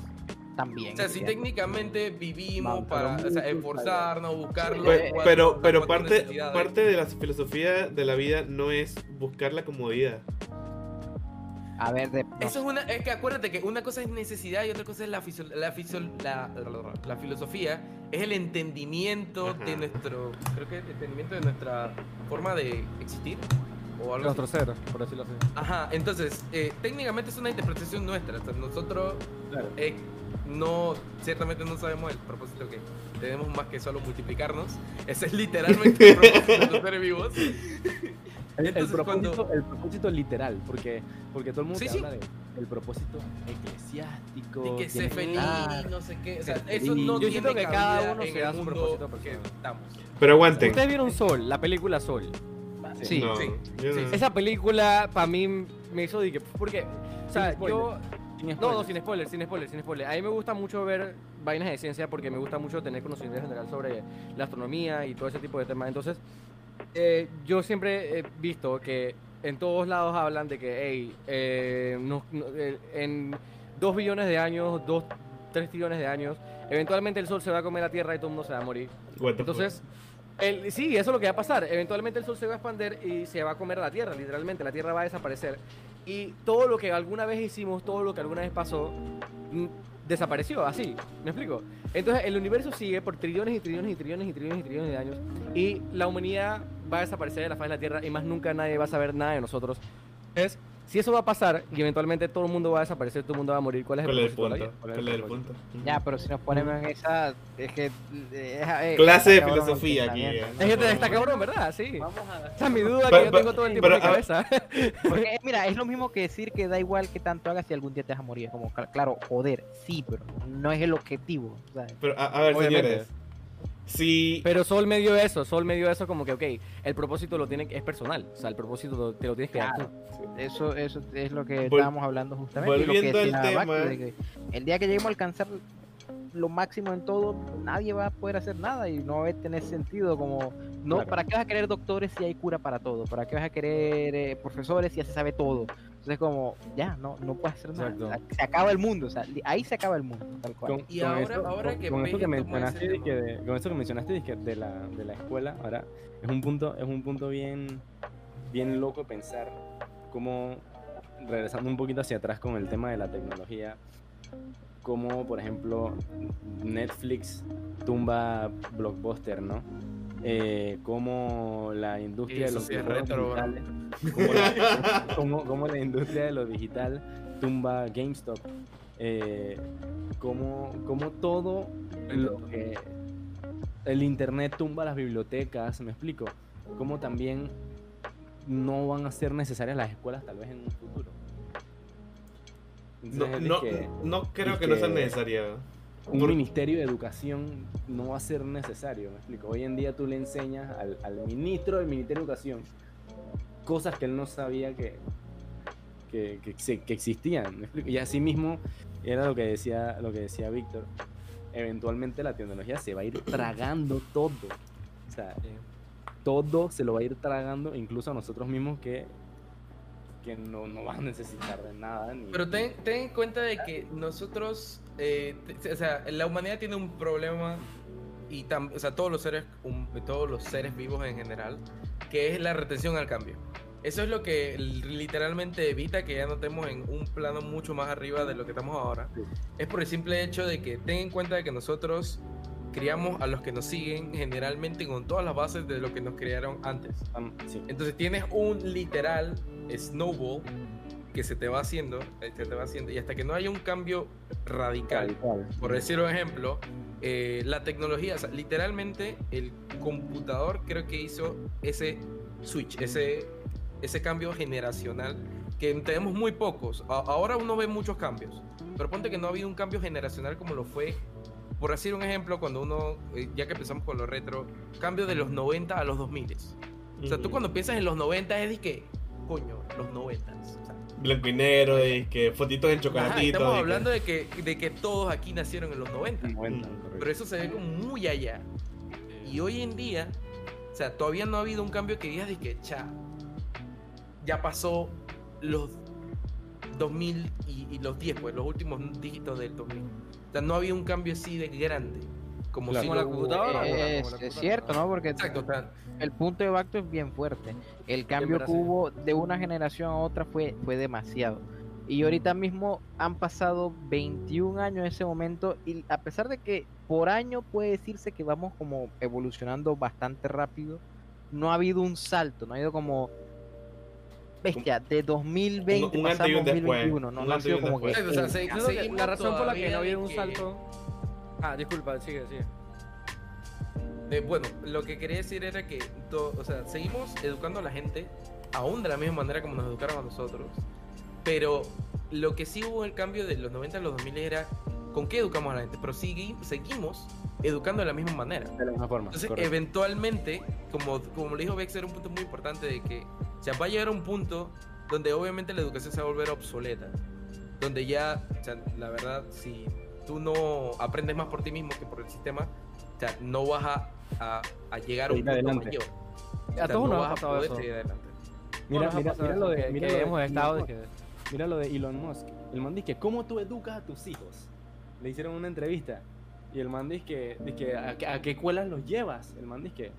E: También.
A: O sea, si
E: cierto.
A: técnicamente vivimos
C: Man,
A: para
C: pero
A: o sea,
C: muy
A: esforzarnos, buscarlo.
B: Pero, pero
A: cuatro
B: parte, parte de la filosofía de la vida no es buscar la comodidad.
E: A ver, de,
A: Eso es una, es que acuérdate que una cosa es necesidad y otra cosa es la, fisio- la, fisio- la, la filosofía, es el entendimiento
B: Ajá.
A: de nuestro, creo que el entendimiento de nuestra forma de existir o algo así.
D: Nuestro ser, por decirlo así.
A: Ajá, entonces, eh, técnicamente es una interpretación nuestra. o sea, nosotros
C: Claro.
A: eh, no, ciertamente no sabemos el propósito que tenemos más que solo multiplicarnos. Ese es literalmente el propósito de los seres vivos.
C: El, propósito,
A: cuando-
C: el propósito literal, porque, porque todo el mundo
A: Sí, sí.
C: habla de el propósito eclesiástico.
A: Y que
C: tienes
A: feliz,
C: dar.
A: no sé qué. O sea, eso no
C: Yo
D: siento que cada uno se da su propósito
A: que
D: personal.
A: estamos.
B: Pero aguanten.
D: Ustedes vieron Sol, la película Sol.
A: Sí,
B: no,
A: sí,
B: no.
A: sí.
D: Esa película para mí me hizo que porque o sea,
C: Sin
D: yo no, no,
C: spoilers.
D: sin spoiler, sin spoiler, sin spoiler. A mí me gusta mucho ver vainas de ciencia porque me gusta mucho tener conocimiento general sobre la astronomía y todo ese tipo de temas. Entonces, eh, yo siempre he visto que en todos lados hablan de que, hey, eh, no- no- eh, en dos billones de años, dos, tres trillones de años, eventualmente el Sol se va a comer la Tierra y todo el mundo se va a morir. Entonces, el, sí, eso es lo que va a pasar. Eventualmente el Sol se va a expandir y se va a comer la Tierra, literalmente. La Tierra va a desaparecer. Y todo lo que alguna vez hicimos, todo lo que alguna vez pasó, desapareció, así. ¿Me explico? Entonces, el universo sigue por trillones y trillones y trillones y trillones y trillones de años. Y la humanidad va a desaparecer de la faz de la Tierra y más nunca nadie va a saber nada de nosotros. Es, si eso va a pasar y eventualmente todo el mundo va a desaparecer, todo el mundo va a morir, ¿cuál es el
B: ¿Cuál es punto? ¿Cuál es el punto?
E: Ya, pero si nos ponemos en esa. Es que. eh, eh,
B: Clase de filosofía aquí. eh.
D: Es que está cabrón, ¿verdad? Sí.
C: Vamos a
D: Esa es mi duda
B: Pero-
D: que yo tengo todo el tiempo
B: pero,
D: en mi cabeza.
E: Porque, eh, mira, es lo mismo que decir que da igual que tanto hagas si algún día te vas a morir. Como, cl- claro, joder, sí, pero no es el objetivo. ¿sabes?
B: Pero a, a ver,
D: Obviamente.
B: señores. Si.
D: Pero Sol me dio eso, Sol me dio eso como que, ok, el propósito lo tiene, es personal, o sea, el propósito lo- te lo tienes que dar
E: Claro.
D: tú.
E: Eso, eso es lo que
B: Vol-
E: estábamos hablando justamente.
B: volviendo al tema-
E: el día que lleguemos a alcanzar lo máximo en todo, nadie va a poder hacer nada y no va a tener sentido como No,
C: Claro.
E: ¿para qué vas a querer doctores si hay cura para todo? ¿Para qué vas a querer eh, profesores si ya se sabe todo? Entonces como, ya, no, no puedes hacer nada.
D: Exacto.
E: O sea, Se acaba el mundo, o sea, li- ahí se acaba el mundo, tal cual.
C: Con,
A: Y
C: con
A: ahora-
C: eso,
A: ahora
C: con-
A: que
C: con que mencionaste, que de- con eso que mencionaste de la, de la escuela, ahora es un punto, es un punto bien, bien loco pensar cómo, regresando un poquito hacia atrás con el tema de la tecnología, como por ejemplo Netflix tumba Blockbuster, ¿no? Eh, como la industria de los
A: sí retro,
C: digitales, como la, como, como la industria de lo digital tumba GameStop, eh, como, como todo lo que el internet tumba las bibliotecas, me explico, como también no van a ser necesarias las escuelas tal vez en un futuro.
B: No,
C: Entonces, es
B: no,
C: que
B: no creo que no sea necesaria.
C: un
B: por-
C: ministerio de educación no va a ser necesario, me explico. Hoy en día tú le enseñas al, al ministro del Ministerio de Educación cosas que él no sabía que, que, que, existían, me explico. Y así mismo era lo que decía, lo que decía Víctor. Eventualmente la tecnología se va a ir tragando todo. O sea, todo se lo va a ir tragando, incluso a nosotros mismos que, que no, no van a necesitar de nada. Ni,
A: Pero ten, ten en cuenta de que nosotros, eh, te- o sea, la humanidad tiene un problema y tam- o sea, todos los seres, hum- todos los seres vivos en general, que es la retención al cambio. Eso es lo que literalmente evita que ya no estemos en un plano mucho más arriba de lo que estamos ahora.
C: Sí.
A: Es por el simple hecho de que ten en cuenta de que nosotros criamos a los que nos siguen generalmente con todas las bases de lo que nos criaron antes.
C: Sí.
A: Entonces tienes un literal snowball que se te va haciendo, se te va haciendo, y hasta que no haya un cambio radical,
C: Radical.
A: por decir un ejemplo, eh, la tecnología, o sea, literalmente el computador creo que hizo ese switch, ese, ese cambio generacional que tenemos muy pocos. A- ahora uno ve muchos cambios, pero ponte que no ha habido un cambio generacional como lo fue, por decir un ejemplo, cuando uno, eh, ya que empezamos con lo retro, cambio de los 90 a los 2000. O sea, tú cuando piensas en los 90 es de que, coño, los 90. O sea,
B: Blanco y negro, y que fotitos en
A: ajá,
B: chocolatito.
A: estamos
B: que-
A: hablando de que, de que todos aquí nacieron en los 90.
C: 90,
B: Mm.
A: Pero eso se ve como muy allá. Y hoy en día, o sea, todavía no ha habido un cambio que digas de que, cha, ya pasó los 2000 y, y los 10, pues, los últimos dígitos del 2000. O sea, no ha habido un cambio así de grande. Como
C: Claro.
A: si
D: Como la computadora,
E: es,
D: como la
E: es
D: computadora.
E: cierto, ¿no? Porque
A: Exacto,
E: el punto de Bacto es bien fuerte. El cambio que hubo de una generación a otra fue, fue demasiado. Y ahorita mismo han pasado 21 años en ese momento y a pesar de que por año puede decirse que vamos como evolucionando bastante rápido, no ha habido un salto, no ha habido como bestia de 2020
B: Un- un
E: pasamos
B: un después,
E: 2021, no, no ha sido como que
B: después.
A: Exacto, o sea, se-
D: la razón por la que no ha habido un salto. Ah, disculpa, sigue, sigue.
A: Eh, bueno, lo que quería decir era que, to- o sea, seguimos educando a la gente, aún de la misma manera como nos educaron a nosotros, pero lo que sí hubo el cambio de los 90 a los 2000 era con qué educamos a la gente, pero sigui- seguimos educando de la misma manera.
C: de la misma forma.
A: Entonces,
C: correcto.
A: eventualmente, como, como le dijo Vex, era un punto muy importante de que o sea, va a llegar un punto donde obviamente la educación se va a volver obsoleta. Donde ya, o sea, la verdad, si tú no aprendes más por ti mismo que por el sistema, o sea, no vas a, a- a llegar a un punto
C: adelante.
A: mayor. O
D: A
A: sea,
D: todos
A: no
D: nos
A: vas
D: ha
A: a
D: pasado
A: poder
D: eso.
A: seguir adelante.
C: Mira, mira, mira lo de,
D: que-
C: mira
D: que
C: lo de
D: hemos
C: Elon
D: estado
C: Musk.
D: de que-
C: Mira lo de Elon Musk. El man dice que ¿cómo tú educas a tus hijos? Le hicieron una entrevista. Y el man dice que, dice que ¿a, qué- a qué escuelas los llevas? El man dice que...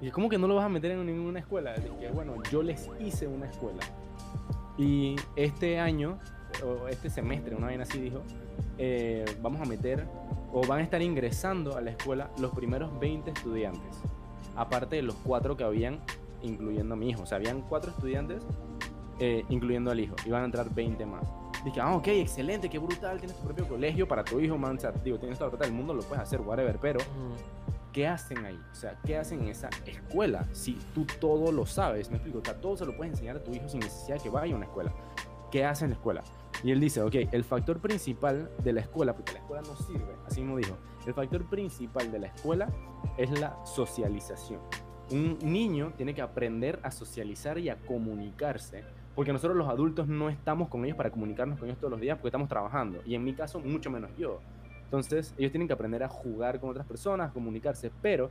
C: Y ¿cómo que no lo vas a meter en ninguna escuela? Dice que bueno, yo les hice una escuela. Y este año, o este semestre, una vez así dijo, eh, vamos a meter, o van a estar ingresando a la escuela los primeros 20 estudiantes. Aparte de los cuatro que habían, incluyendo a mi hijo. O sea, habían cuatro estudiantes eh, incluyendo al hijo. Iban a entrar 20 más. Dije, ah, ok, excelente, qué brutal, tienes tu propio colegio para tu hijo, man. O sea, digo, tienes toda la plata del mundo, lo puedes hacer, whatever, pero ¿qué hacen ahí? O sea, ¿qué hacen en esa escuela? Si tú todo lo sabes, me explico, o sea, todo se lo puedes enseñar a tu hijo sin necesidad de que vaya a una escuela. ¿Qué hace en la escuela? Y él dice, ok, el factor principal de la escuela, porque la escuela no sirve, así mismo dijo, el factor principal de la escuela es la socialización. Un niño tiene que aprender a socializar y a comunicarse, porque nosotros los adultos no estamos con ellos para comunicarnos con ellos todos los días, porque estamos trabajando, y en mi caso mucho menos yo. Entonces, ellos tienen que aprender a jugar con otras personas, a comunicarse, pero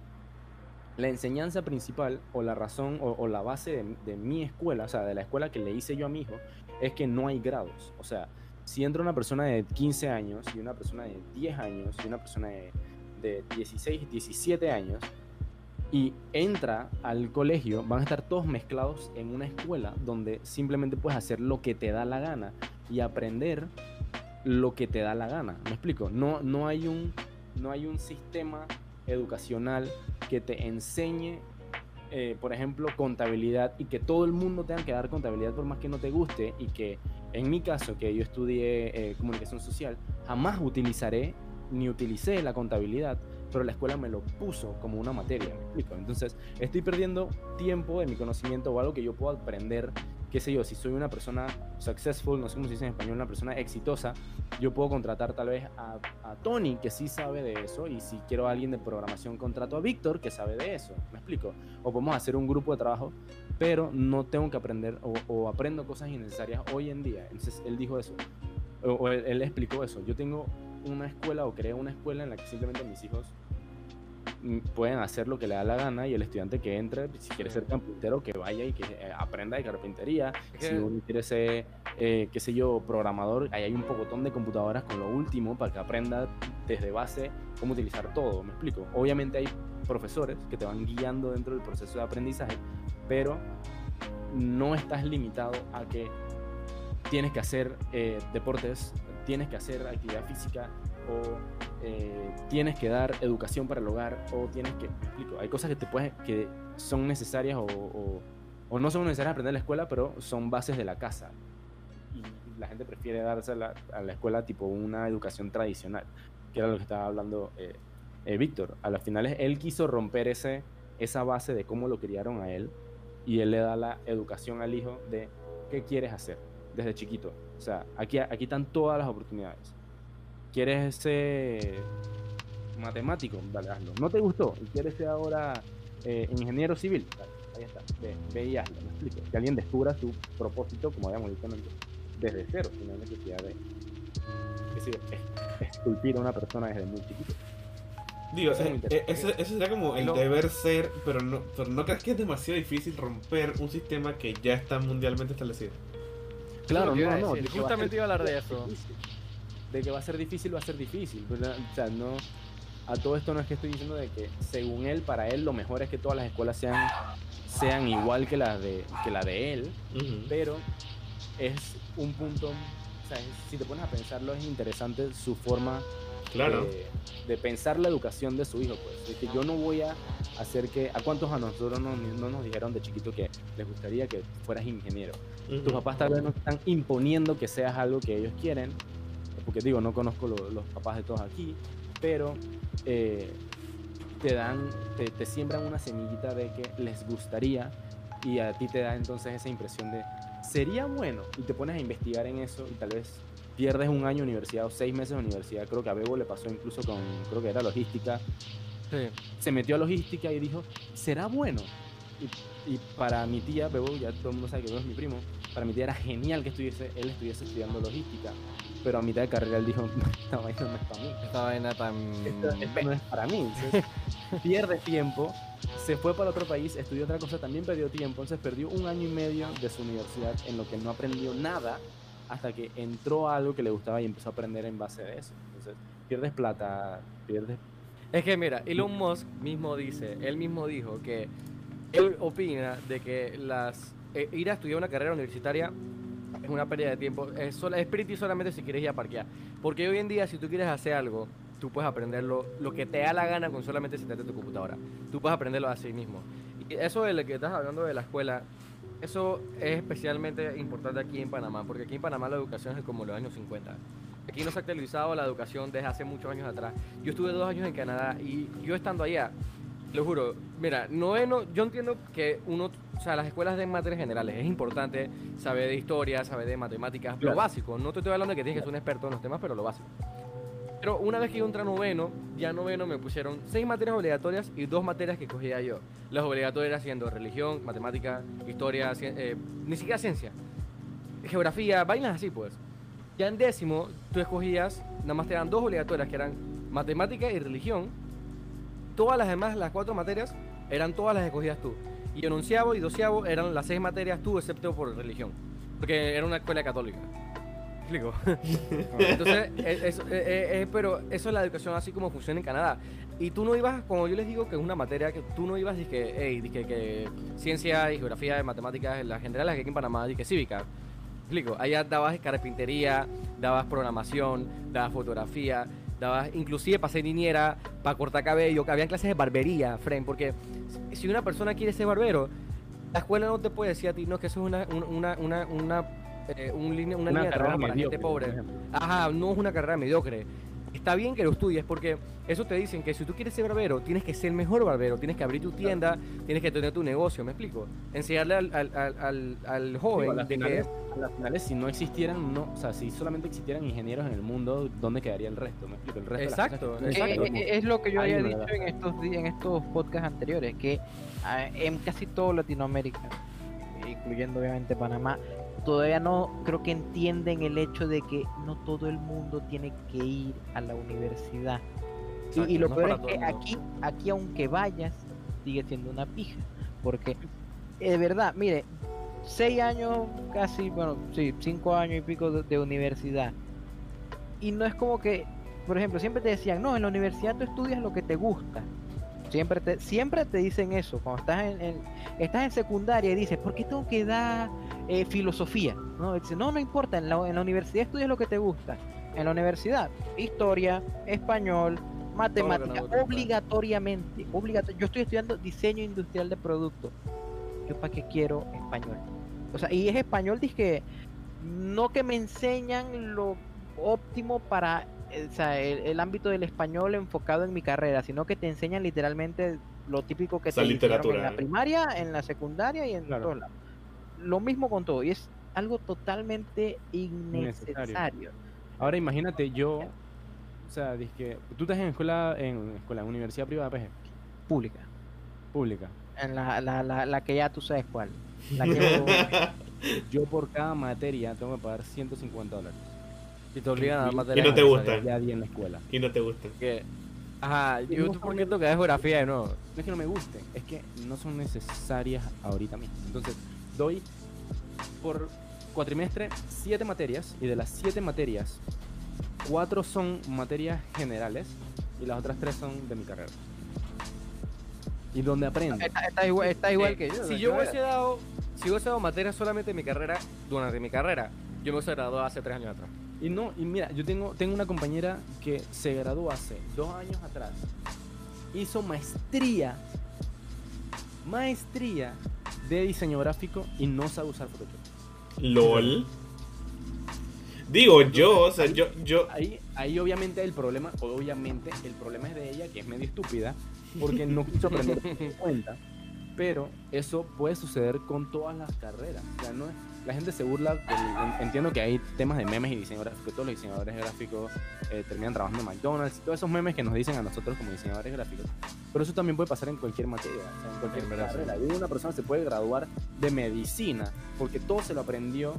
C: la enseñanza principal o la razón o, la base de, de mi escuela, o sea, de la escuela que le hice yo a mi hijo, es que no hay grados. O sea, si entra una persona de 15 años y una persona de 10 años y una persona de, de 16, 17 años y entra al colegio, van a estar todos mezclados en una escuela donde simplemente puedes hacer lo que te da la gana y aprender lo que te da la gana. ¿Me explico? No, no, hay, un, no hay un sistema educacional que te enseñe, eh, por ejemplo, contabilidad y que todo el mundo tenga que dar contabilidad por más que no te guste y que en mi caso, que yo estudié eh, comunicación social, jamás utilizaré ni utilicé la contabilidad, pero la escuela me lo puso como una materia, ¿me explico? Entonces, estoy perdiendo tiempo de mi conocimiento o algo que yo puedo aprender, qué sé yo, si soy una persona successful, no sé cómo se dice en español, una persona exitosa, yo puedo contratar tal vez a, a Tony, que sí sabe de eso, y si quiero a alguien de programación, contrato a Víctor, que sabe de eso, ¿me explico? O podemos hacer un grupo de trabajo, pero no tengo que aprender o, o aprendo cosas innecesarias hoy en día. Entonces, él dijo eso, o, o él, él explicó eso, yo tengo una escuela o creé una escuela en la que simplemente mis hijos pueden hacer lo que le da la gana y el estudiante que entre, si quiere ser carpintero, que vaya y que eh, aprenda de carpintería.
A: Que-
C: Si uno quiere ser, eh, qué sé yo, programador, ahí hay un pocotón de computadoras con lo último para que aprenda desde base cómo utilizar todo, ¿me explico? Obviamente hay profesores que te van guiando dentro del proceso de aprendizaje, pero no estás limitado a que tienes que hacer eh, deportes, tienes que hacer actividad física o eh, tienes que dar educación para el hogar o tienes que, explico, hay cosas que te puedes, que son necesarias o, no son necesarias aprender en la escuela, pero son bases de la casa. Y la gente prefiere darse a la, a la escuela tipo una educación tradicional, que era lo que estaba hablando eh, eh, Víctor. A las finales él quiso romper ese, esa base de cómo lo criaron a él y él le da la educación al hijo de qué quieres hacer desde chiquito. O sea, aquí, aquí están todas las oportunidades. ¿Quieres ser matemático? Dale, hazlo. ¿No te gustó? ¿Y quieres ser ahora eh, ingeniero civil? Dale, ahí está. Ve, ve y hazlo. Me explico. Que alguien descubra su propósito, como habíamos dicho antes, desde cero, sin la necesidad de esculpir a una persona desde muy chiquito.
B: Digo,
C: Eso es
B: eh,
C: muy interesante.
B: ese, ese sería como el deber ser, pero no, pero no crees que es demasiado difícil romper un sistema que ya está mundialmente establecido.
D: Claro,
C: no, no, a
D: justamente iba a hablar de eso.
C: difícil. De que va a ser difícil, va a ser difícil. pero, O sea, no. A todo esto no es que estoy diciendo de que, según él, para él, lo mejor es que todas las escuelas sean, sean igual que la de, que la de él, pero es un punto. O sea, es- si te pones a pensarlo, es interesante su forma
B: Claro.
C: de, de pensar la educación de su hijo. Pues. De que yo no voy a hacer que. ¿A cuántos a nosotros no, no nos dijeron de chiquito que les gustaría que fueras ingeniero?
B: Ujú.
C: tus papás tal vez no están imponiendo que seas algo que ellos quieren, porque digo, no conozco lo- los papás de todos aquí, pero eh, te dan, te, te siembran una semillita de que les gustaría y a ti te da entonces esa impresión de, sería bueno, y te pones a investigar en eso y tal vez pierdes un año de universidad o seis meses de universidad, creo que a Bebo le pasó incluso con, creo que era logística,
D: Sí.
C: se metió a logística y dijo, ¿será bueno? Y, y para mi tía, Bebo, ya todo el mundo sabe que Bebo es mi primo, para mi tía era genial que estuviese, él estuviese estudiando logística, pero a mitad de carrera él dijo, esta vaina no es para mí,
D: Esta vaina tan...
C: esto, esto no es para mí. Entonces, pierde tiempo, se fue para otro país, estudió otra cosa, también perdió tiempo, entonces perdió un año y medio de su universidad en lo que no aprendió nada hasta que entró a algo que le gustaba y empezó a aprender en base de eso. Entonces, pierdes plata, pierdes
D: Es que mira, Elon Musk mismo dice, él mismo dijo que él opina de que las eh, ir a estudiar una carrera universitaria es una pérdida de tiempo, es, sola, es pretty solamente si quieres ir a parquear. Porque hoy en día si tú quieres hacer algo, tú puedes aprenderlo lo que te da la gana con solamente sentarte en tu computadora. Tú puedes aprenderlo a sí mismo. Y eso de lo que estás hablando de la escuela, eso es especialmente importante aquí en Panamá, porque aquí en Panamá la educación es como los años 50. Aquí no se ha actualizado la educación desde hace muchos años atrás. Yo estuve dos años en Canadá y yo estando allá, lo juro, mira, noveno, yo entiendo que uno, o sea, las escuelas de materias generales, es importante saber de historia, saber de matemáticas,
C: Claro.
D: lo básico. No te estoy hablando de que tienes que ser un experto en los temas, pero lo básico. Pero una vez que yo entré a noveno, ya en noveno me pusieron seis materias obligatorias y dos materias que cogía yo. Las obligatorias siendo religión, matemática, historia, eh, ni siquiera ciencia, geografía, vainas así pues. Ya en décimo, tú escogías, nada más te dan dos obligatorias que eran matemática y religión. Todas las demás, las cuatro materias, eran todas las escogidas tú. Y en onceavo y doceavo eran las seis materias tú, excepto por religión. Porque era una escuela católica. ¿Me ¿Explico? Entonces, es- es- eh, eh, eh, pero eso es la educación así como funciona en Canadá. Y tú no ibas, como yo les digo, que es una materia que tú no ibas, dizque, hey, dizque, que ciencia y geografía, matemáticas, las generales que aquí en Panamá, que cívica. ¿Me explico? Allá dabas carpintería, dabas programación, dabas fotografía, dabas inclusive para ser niñera, para cortar cabello, habían clases de barbería, friend, porque si una persona quiere ser barbero, la escuela no te puede decir a ti, no, que eso es una, un- una, una, una, eh, un línea, una, línea de trabajo para gente pobre. Ajá, no es una carrera mediocre. Está bien que lo estudies porque eso te dicen que si tú quieres ser barbero, tienes que ser el mejor barbero, tienes que abrir tu tienda, tienes que tener tu negocio, ¿me explico? Enseñarle al, al, al, al-
C: Digo,
D: joven
C: a las
D: de que
C: finales, a las finales, si no existieran, no, o sea, si solamente existieran ingenieros en el mundo, ¿dónde quedaría el resto? ¿Me explico? El resto de las
D: Exacto,
C: cosas que-
E: Eh,
D: exacto.
E: eh, es lo que yo había dicho en estos en estos podcasts anteriores, que ah, en casi todo Latinoamérica, incluyendo obviamente Panamá, todavía no creo que entienden el hecho de que no todo el mundo tiene que ir a la universidad. Y-
D: Exacto,
E: y, lo
D: no
E: peor es que aquí, aquí aunque vayas, sigue siendo una pija. Porque, eh, de verdad, mire, seis años, casi, bueno, sí, cinco años y pico de, de universidad. Y no es como que, por ejemplo, siempre te decían, no, en la universidad tú estudias lo que te gusta. Siempre te, siempre te dicen eso. Cuando estás en, en- estás en secundaria y dices, ¿por qué tengo que dar eh, filosofía? No, dice, no, no importa, en la, en la universidad estudias lo que te gusta. En la universidad, historia, español, matemática, obligatoriamente. obligato- Yo estoy estudiando diseño industrial de productos. ¿Yo para qué quiero español? O sea, y es español, dije, no que me enseñan lo óptimo para eh, o sea, el, el ámbito del español enfocado en mi carrera, sino que te enseñan literalmente lo típico que
B: Esa
E: te dijeron
B: literatura,
E: en la
B: ¿no?
E: primaria, en la secundaria y en
C: Claro.
E: todos lados. Lo mismo con todo, y es algo totalmente innecesario.
C: Ahora imagínate yo, o sea, que tú estás en escuela, en escuela, en universidad privada, PG,
E: Pública.
C: pública.
E: En la, la, la, la que ya tú sabes cuál. La que
C: Yo por cada materia tengo que pagar 150 dólares.
D: Y te obligan a dar materias
B: y no te gusta.
C: Ya di en la escuela.
B: y no te gusta.
D: Que- Ajá,
C: Y
D: yo
C: no
D: tú por qué tocas geografía de nuevo.
C: No es que no me guste, es que no son necesarias ahorita mismo. Entonces, doy por cuatrimestre siete materias y de las siete materias, cuatro son materias generales y las otras tres son de mi carrera. Y donde aprendo.
E: está, está igual, está igual
D: Eh,
E: que yo.
D: Si
E: de
D: yo hubiese dado, si hubiese dado materias solamente en mi carrera, durante mi carrera, yo me hubiese graduado hace tres años atrás.
C: Y no, y mira, yo tengo, tengo una compañera que se graduó hace dos años atrás. Hizo maestría, maestría de diseño gráfico y no sabe usar Photoshop.
B: LOL. Digo yo, o sea, yo, yo.
C: Ahí, ahí obviamente el problema, obviamente el problema es de ella, que es medio estúpida, porque no quiso aprender cuenta. Pero eso puede suceder con todas las carreras. O sea, no es- la gente se burla. del- en- entiendo que hay temas de memes y diseño gráfico. Todos los diseñadores gráficos eh, terminan trabajando en McDonald's. Todos esos memes que nos dicen a nosotros como diseñadores gráficos. Pero eso también puede pasar en cualquier materia, o sea, en cualquier carrera. Una persona se puede graduar de medicina porque todo se lo aprendió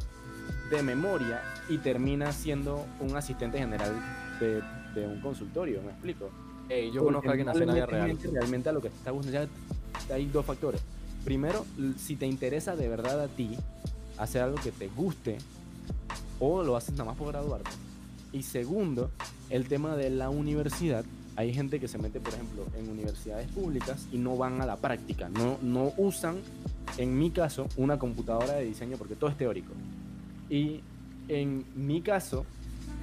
C: de memoria y termina siendo un asistente general de, de un consultorio, ¿me explico?
D: Ey, yo
C: Porque
D: conozco a alguien así en la vida real.
C: realmente- a lo que te está gustando, ya hay dos factores. Primero, si te interesa de verdad a ti hacer algo que te guste o lo haces nada más por graduarte. Y segundo, el tema de la universidad. Hay gente que se mete, por ejemplo, en universidades públicas y no van a la práctica, no, no usan, en mi caso, una computadora de diseño porque todo es teórico. Y en mi caso,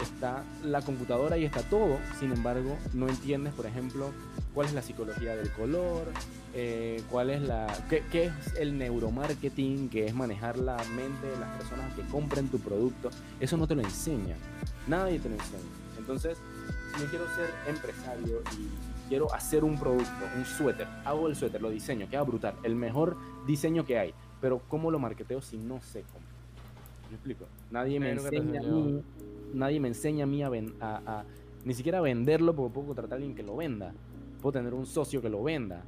C: está la computadora y está todo, sin embargo, no entiendes, por ejemplo, cuál es la psicología del color, eh, cuál es la, qué, qué es el neuromarketing, que es manejar la mente de las personas que compren tu producto. Eso no te lo enseña, nadie te lo enseña. Entonces, si yo quiero ser empresario y quiero hacer un producto, un suéter, hago el suéter, lo diseño, queda brutal, el mejor diseño que hay, pero ¿cómo lo marketeo si no sé cómo? ¿Me explico? Nadie me enseña a mí, nadie me enseña a mí a, ven- a- a- ni siquiera a venderlo porque puedo contratar a alguien que lo venda, puedo tener un socio que lo venda,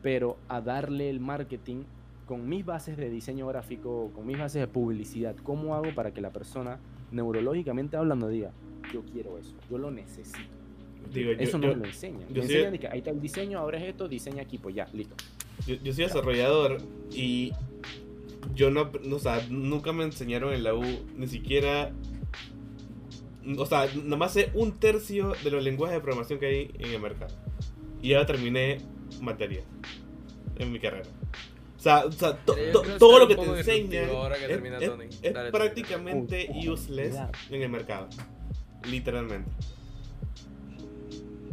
C: pero a darle el marketing con mis bases de diseño gráfico, con mis bases de publicidad, ¿cómo hago para que la persona neurológicamente hablando diga, yo quiero eso, yo lo necesito?
B: Digo, yo-
C: eso no
B: yo-
C: me lo enseñan.
B: yo
C: Me
B: sí-
C: enseñan de que ahí está el diseño, ahora es esto, diseña aquí, pues ya, listo.
B: yo, yo soy desarrollador y yo no, no, o sea, nunca me enseñaron en la U ni siquiera, o sea, nada más sé un tercio de los lenguajes de programación que hay en el mercado. Y ya terminé materia en mi carrera. O sea, o sea, to- to- todo lo que te enseña
A: que
B: es,
A: termina
B: es-
A: Tony.
B: es
A: Dale, Tony.
B: prácticamente
E: Uy,
B: useless en el mercado. Literalmente.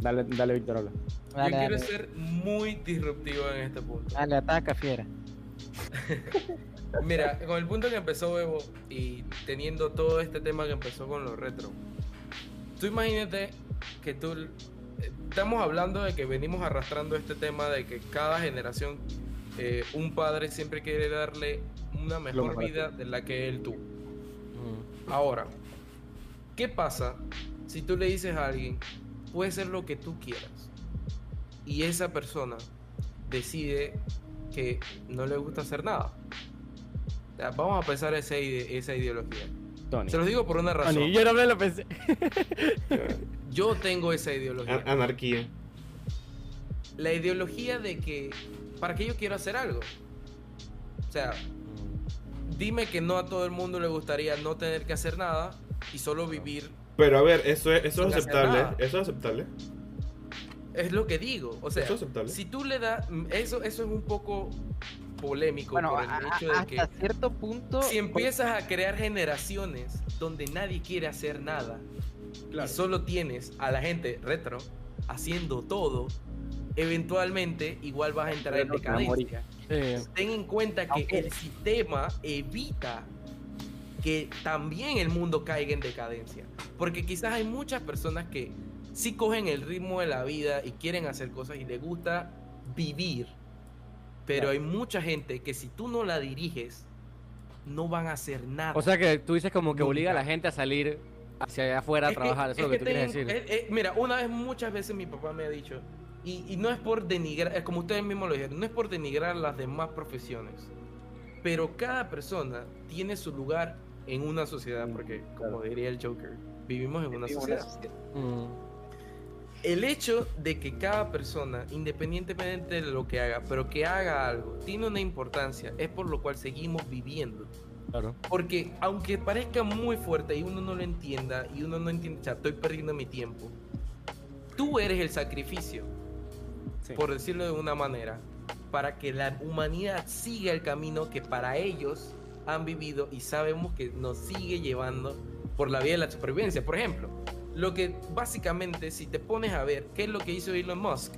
C: Dale, dale Víctor, habla.
A: Yo
E: Dale,
A: quiero
E: dale,
A: ser muy disruptivo en este punto.
E: dale, ataca, fiera.
A: Mira, con el punto que empezó Evo y teniendo todo este tema que empezó con los retro, tú imagínate que tú estamos hablando de que venimos arrastrando este tema de que cada generación eh, un padre siempre quiere darle una mejor vida de la que él tuvo.
D: Mm.
A: Ahora, ¿qué pasa si tú le dices a alguien, puede ser lo que tú quieras? Y esa persona decide que no le gusta hacer nada. O sea, vamos a pensar esa, ide- esa ideología.
C: Tony.
A: Se los digo por una razón.
D: Tony, yo no me lo pensé.
A: Yo tengo esa ideología.
B: An- anarquía.
A: La ideología de que, ¿para qué yo quiero hacer algo? O sea, dime que no a todo el mundo le gustaría no tener que hacer nada y solo vivir
B: Pero a ver, eso es, eso es aceptable. Eso es aceptable.
A: Es lo que digo. O sea,
B: Eso es aceptable.
A: si tú le das. Eso, eso es un poco polémico
E: Bueno,
A: por el
E: a-
A: hecho de que
E: hasta cierto punto.
A: si empiezas a crear generaciones donde nadie quiere hacer nada y solo tienes a la gente retro haciendo todo, eventualmente igual vas a entrar en decadencia. Ten en cuenta que el sistema evita que también el mundo caiga en decadencia. Porque quizás hay muchas personas que sí cogen el ritmo de la vida y quieren hacer cosas y les gusta vivir. Pero
C: Claro.
A: hay mucha gente que si tú no la diriges, no van a hacer nada.
D: O sea que tú dices como que obliga a la gente a salir hacia allá afuera a
A: Es que-
D: trabajar. Eso es lo que tú
A: ten
D: quieres
A: en-
D: decir.
A: eh, eh, mira, una vez, muchas veces mi papá me ha dicho, y, y no es por denigrar, es como ustedes mismos lo dijeron, no es por denigrar las demás profesiones, pero cada persona tiene su lugar en una sociedad, porque, como diría el Joker, vivimos en una
E: Vivimos
A: sociedad.
E: sociedad.
D: Mm.
A: El hecho de que cada persona, independientemente de lo que haga, pero que haga algo, tiene una importancia, es por lo cual seguimos viviendo.
D: Claro.
A: Porque aunque parezca muy fuerte y uno no lo entienda y uno no entiende, o sea, estoy perdiendo mi tiempo. Tú eres el sacrificio,
C: Sí.
A: por decirlo de una manera, para que la humanidad siga el camino que para ellos han vivido y sabemos que nos sigue llevando por la vía de la supervivencia. Por ejemplo, lo que básicamente, si te pones a ver qué es lo que hizo Elon Musk,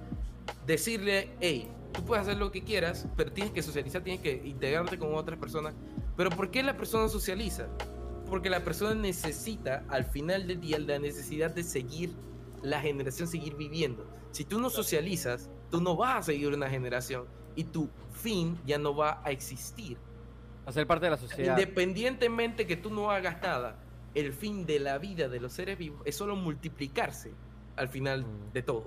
A: decirle, hey, tú puedes hacer lo que quieras, pero tienes que socializar, tienes que integrarte con otras personas. Pero ¿por qué la persona socializa? Porque la persona necesita, al final del día, la necesidad de seguir la generación, seguir viviendo. Si tú no socializas, tú no vas a seguir una generación y tu fin ya no va a existir.
D: Hacer parte de la sociedad.
A: Independientemente que tú no hagas nada, el fin de la vida de los seres vivos es solo multiplicarse al final
D: Mm.
A: de todo.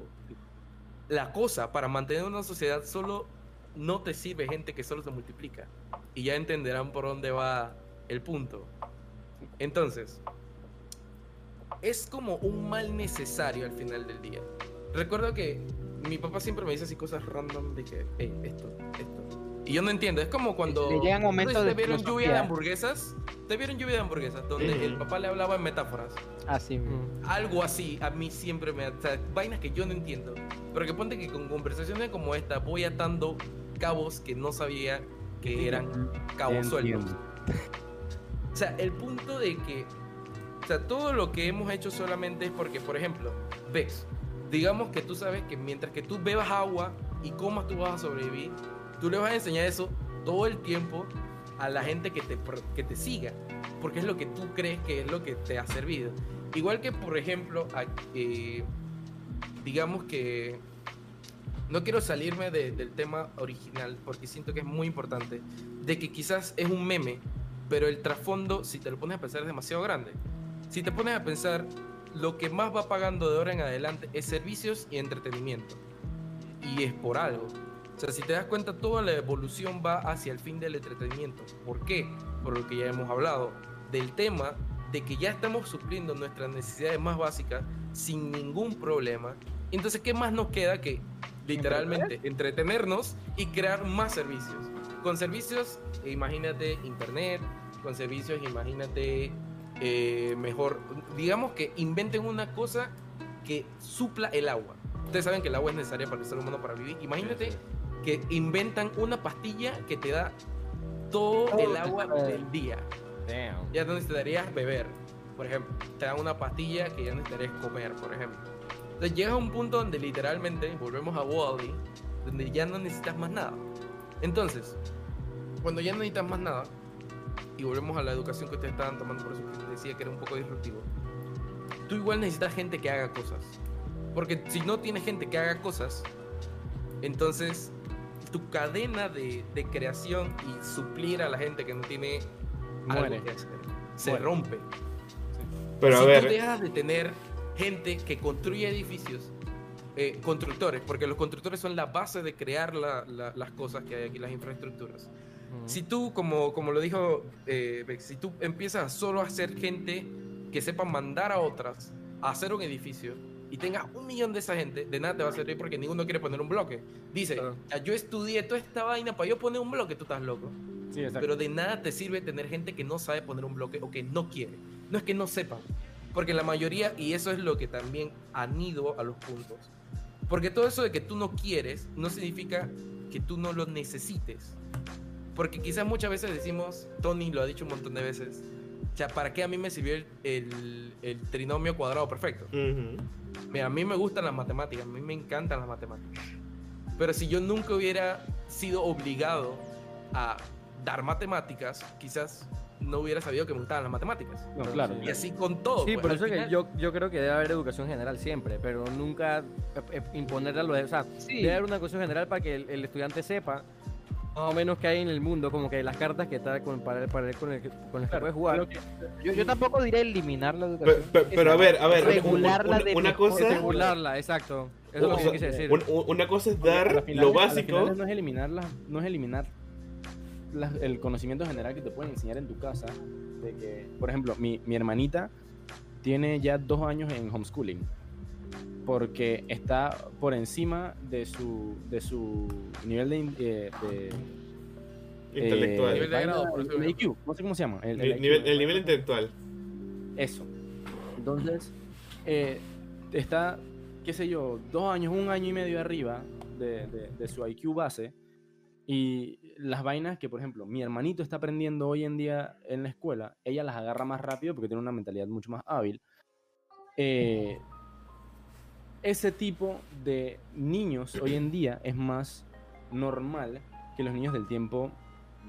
A: La cosa para mantener una sociedad solo no te sirve gente que solo se multiplica. Y ya entenderán por dónde va el punto. Entonces, es como un mal necesario al final del día. Recuerdo que mi papá siempre me dice así cosas random de que, hey, esto, esto. Y yo no entiendo, es como cuando...
E: Le llegan momentos
A: ¿Ustedes
E: de
A: ¿Te vieron lluvia de hamburguesas? ¿Te vieron lluvia de hamburguesas? Donde el papá le hablaba en metáforas.
E: Así mismo.
D: Mm.
A: Algo así, a mí siempre me... O sea, vainas que yo no entiendo. Pero que ponte que con conversaciones como esta voy atando cabos que no sabía que eran cabos sueltos. O sea, el punto de que, o sea, todo lo que hemos hecho solamente es porque, por ejemplo, ves, digamos que tú sabes que mientras que tú bebas agua y comas, tú vas a sobrevivir, tú le vas a enseñar eso todo el tiempo a la gente que te, que te siga, porque es lo que tú crees que es lo que te ha servido. Igual que, por ejemplo, eh, digamos que no quiero salirme de- del tema original porque siento que es muy importante, de que quizás es un meme, pero el trasfondo, si te lo pones a pensar, es demasiado grande. Si te pones a pensar, lo que más va pagando de ahora en adelante es servicios y entretenimiento. Y es por algo. O sea, si te das cuenta, toda la evolución va hacia el fin del entretenimiento. ¿Por qué? Por lo que ya hemos hablado. Del tema de que ya estamos supliendo nuestras necesidades más básicas sin ningún problema. Entonces, ¿qué más nos queda que literalmente entretenernos y crear más servicios. Con servicios, imagínate internet, con servicios, imagínate eh, mejor, digamos que inventen una cosa que supla el agua. Ustedes saben que el agua es necesaria para el ser humano para vivir. Imagínate que inventan una pastilla que te da todo el agua del día.
C: Damn.
A: Ya no necesitarías beber, por ejemplo. Te dan una pastilla que ya necesitarías comer, por ejemplo. Entonces llega a un punto donde literalmente, volvemos a Wally, donde ya no necesitas más nada. Entonces, cuando ya no necesitas más nada, y volvemos a la educación que ustedes estaban tomando, por eso que decía que era un poco disruptivo, tú igual necesitas gente que haga cosas. Porque si no tienes gente que haga cosas, entonces tu cadena de, de creación y suplir a la gente que no tiene algo
C: Muere.
A: que hacer se
C: Muere.
A: rompe.
B: Pero
A: si
B: a
A: tú
B: ver,
A: dejas de tener gente que construye edificios, eh, constructores, porque los constructores son la base de crear la- la- las cosas que hay aquí, las infraestructuras.
D: Ujú.
A: Si tú, como, como lo dijo eh, si tú empiezas solo a hacer gente que sepa mandar a otras a hacer un edificio y tengas un millón de esa gente, de nada te va a servir porque ninguno quiere poner un bloque. Dice,
D: Claro.
A: "Ah, yo estudié toda esta vaina para yo poner un bloque, tú estás loco.
C: Sí.
A: Pero de nada te sirve tener gente que no sabe poner un bloque o que no quiere. No es que no sepan. Porque la mayoría, y eso es lo que también anido a los puntos. Porque todo eso de que tú no quieres no significa que tú no lo necesites. Porque quizás muchas veces decimos, Tony lo ha dicho un montón de veces, o sea, ¿para qué a mí me sirvió el, el- el trinomio cuadrado perfecto?
B: ujú.
A: Mira, a mí me gustan las matemáticas, a mí me encantan las matemáticas. Pero si yo nunca hubiera sido obligado a dar matemáticas, quizás no hubiera sabido que me gustaban las matemáticas.
C: No, claro.
A: Y así con todo.
D: Sí,
A: pues,
D: por eso es que
A: final-
D: yo, yo creo que debe haber educación general siempre, pero nunca eh, eh, imponerle a los... O sea,
E: Sí.
D: debe haber una educación general para que el, el estudiante sepa más o menos qué hay en el mundo, como que las cartas que está con, para, para, con, el, que- con las que
C: Claro,
D: puede jugar.
C: que-
E: Yo, yo tampoco diría eliminar la educación.
B: pe- pero a ver, a ver,
E: Regularla
B: una,
E: de
B: una
E: mejor
B: cosa,
D: Regularla, exacto. Eso es lo que yo quise decir.
B: un- un- una cosa es dar lo básico.
C: no es eliminar, las- no es eliminar el conocimiento general que te pueden enseñar en tu casa. De que, por ejemplo, mi, mi hermanita tiene ya dos años en homeschooling. Porque está por encima de su, de su nivel de, eh, de,
B: Intelectual.
C: eh,
A: Nivel de
C: vaina-
A: grado, por
C: el. IQ, no sé cómo se llama. El,
B: Ni-
C: IQ,
B: nivel- el nivel intelectual.
C: Eso. Entonces, eh, está, qué sé yo, dos años, un año y medio arriba de, de- de su IQ base. Y las vainas que, por ejemplo, mi hermanito está aprendiendo hoy en día en la escuela, ella las agarra más rápido porque tiene una mentalidad mucho más hábil. Eh, ese tipo de niños hoy en día es más normal que los niños del tiempo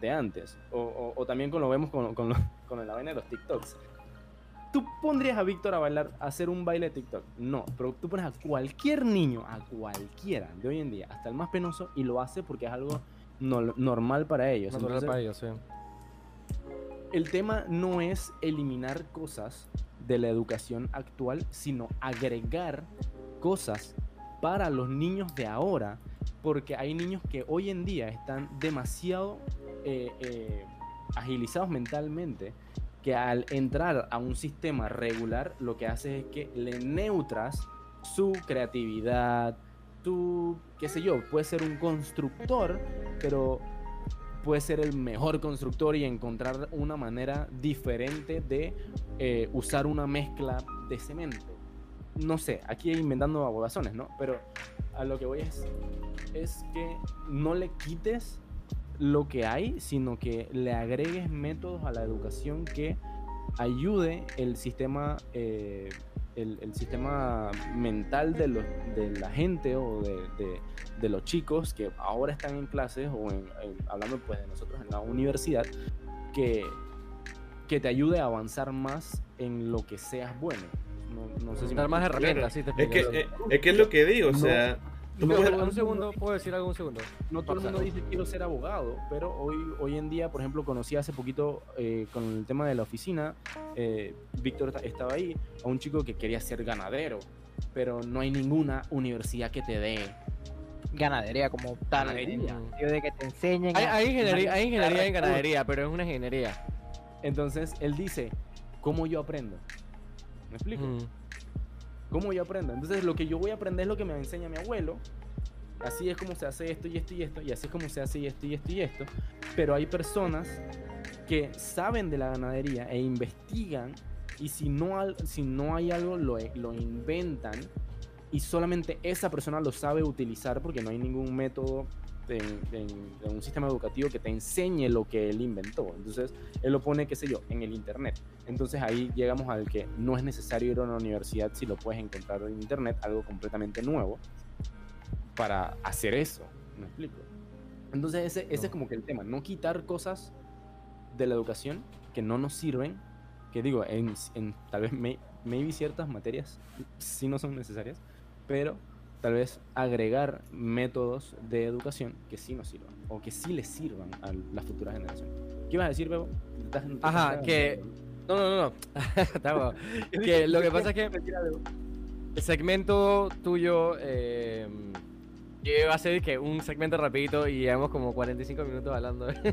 C: de antes. O, o- o también como lo vemos con, con, con la vaina de los TikToks. ¿Tú pondrías a Víctor a bailar, a hacer un baile de TikTok? No, pero tú pones a cualquier niño, a cualquiera de hoy en día, hasta el más penoso, y lo hace porque es algo no- normal para ellos. Entonces,
D: para ellos, sí.
C: el tema no es eliminar cosas de la educación actual, sino agregar cosas para los niños de ahora, porque hay niños que hoy en día están demasiado eh, eh, agilizados mentalmente, que al entrar a un sistema regular lo que hace es que le neutras su creatividad, tu, qué sé yo, puede ser un constructor, pero puede ser el mejor constructor y encontrar una manera diferente de eh, usar una mezcla de cemento. No sé, aquí inventando abogazones, ¿no? Pero a lo que voy es, es que no le quites lo que hay, sino que le agregues métodos a la educación que ayude el sistema, eh, el, sistema mental de, de la gente o de, de- los chicos que ahora están en clases o en- hablando pues de nosotros en la universidad, que, que te ayude a avanzar más en lo que seas bueno. No, no sé si
D: Dar más herramientas, sí, te
B: Es que, eh, es que es lo que digo, o
C: No.
B: sea,
C: No,
D: un segundo, ¿puedo decir algo un segundo?
C: no todo el mundo dice quiero ser abogado, pero hoy, hoy en día, por ejemplo, conocí hace poquito eh, con el tema de la oficina, eh, Víctor ta- estaba ahí, a un chico que quería ser ganadero, pero no hay ninguna universidad que te dé.
E: Ganadería como tal.
C: Ganadería.
E: de que te enseñen.
D: Hay,
E: a-
D: hay ingeniería, hay ingeniería en ganadería, pero es una ingeniería.
C: Entonces él dice, ¿cómo yo aprendo? ¿Me explico?
D: Mm.
C: ¿Cómo yo aprendo? Entonces lo que yo voy a aprender es lo que me enseña mi abuelo así es como se hace esto y esto y esto, y así es como se hace y esto y esto y esto. Pero hay personas que saben de la ganadería e investigan y si no, si no hay algo lo, lo inventan y solamente esa persona lo sabe utilizar porque no hay ningún método en, en- en un sistema educativo que te enseñe lo que él inventó. Entonces, él lo pone, qué sé yo, en el internet. Entonces ahí llegamos al que no es necesario ir a una universidad si lo puedes encontrar en internet, algo completamente nuevo, para hacer eso. ¿Me explico? Entonces ese, ese es como que el tema, no quitar cosas de la educación que no nos sirven, que digo, en, en tal vez may- maybe ciertas materias sí no son necesarias, pero tal vez agregar métodos de educación que sí nos sirvan o que sí les sirvan a las futuras generaciones. ¿Qué ibas a decir, Bebo?
D: Ajá, que- No, no, no, no. Que lo que pasa es que el segmento tuyo eh, iba a ser que un segmento rapidito y llevamos como 45 minutos hablando. y
C: Sí,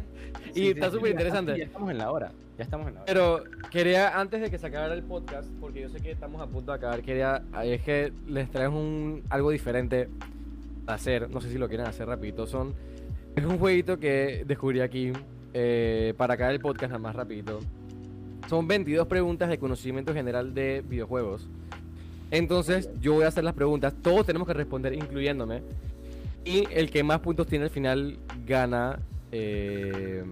C: sí,
D: está
C: sí,
D: súper
C: ya-
D: interesante.
C: Ya estamos en la hora. Ya estamos en la hora.
D: Pero quería, antes de que se acabara el podcast, porque yo sé que estamos a punto de acabar, quería, es que les traemos un, algo diferente a hacer, no sé si lo quieren hacer rapidito, son, es un jueguito que descubrí aquí, eh, para acabar el podcast nada más rapidito. Son 22 preguntas de conocimiento general de videojuegos. Entonces, yo voy a hacer las preguntas, todos tenemos que responder, incluyéndome, y el que más puntos tiene al final gana... eh,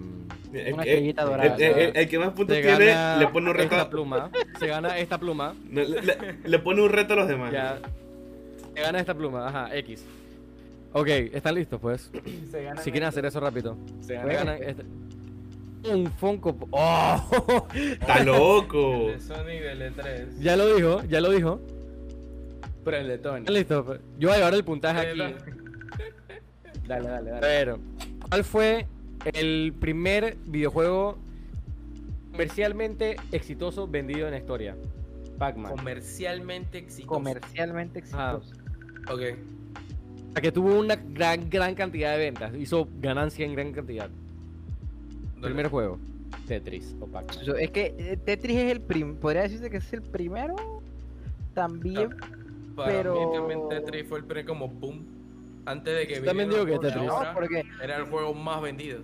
B: El,
E: Una
B: el-
E: estrellita
B: el-
E: dorada.
B: el- el- el que más puntos
D: se
B: tiene
D: gana
B: le pone un reto.
D: esta pluma. Se gana esta pluma.
B: le, le- le pone un reto a los demás.
D: Ya. Se gana esta pluma. Ajá, X. Ok, ¿están listos pues?
C: Se
D: Si quieren
C: esto.
D: hacer eso rápido.
C: Se
D: este- Un Funko. ¡Oh!
B: Está loco.
A: De Sonic del E3.
D: ya lo dijo, ya lo dijo.
C: Pero el de Tony.
D: ¿Están listos? pues? Yo voy a llevar el puntaje aquí.
C: Dale, dale, dale.
D: Pero, ¿cuál fue el primer videojuego comercialmente exitoso vendido en la historia?
C: Pac-Man.
A: Comercialmente exitoso.
E: Comercialmente
D: Ajá.
E: exitoso.
A: Ok.
D: O sea, que tuvo una gran, gran cantidad de ventas. Hizo ganancia en gran cantidad.
A: Dale.
D: Primer juego.
C: Tetris o Pac-Man.
E: Es que eh, Tetris es el prim podría decirse que es el primero. También.
A: Para
E: pero-
A: mí también Tetris fue el primer como boom. Antes de que
D: Yo también digo que Tetris.
E: No, porque
A: Era el juego más vendido.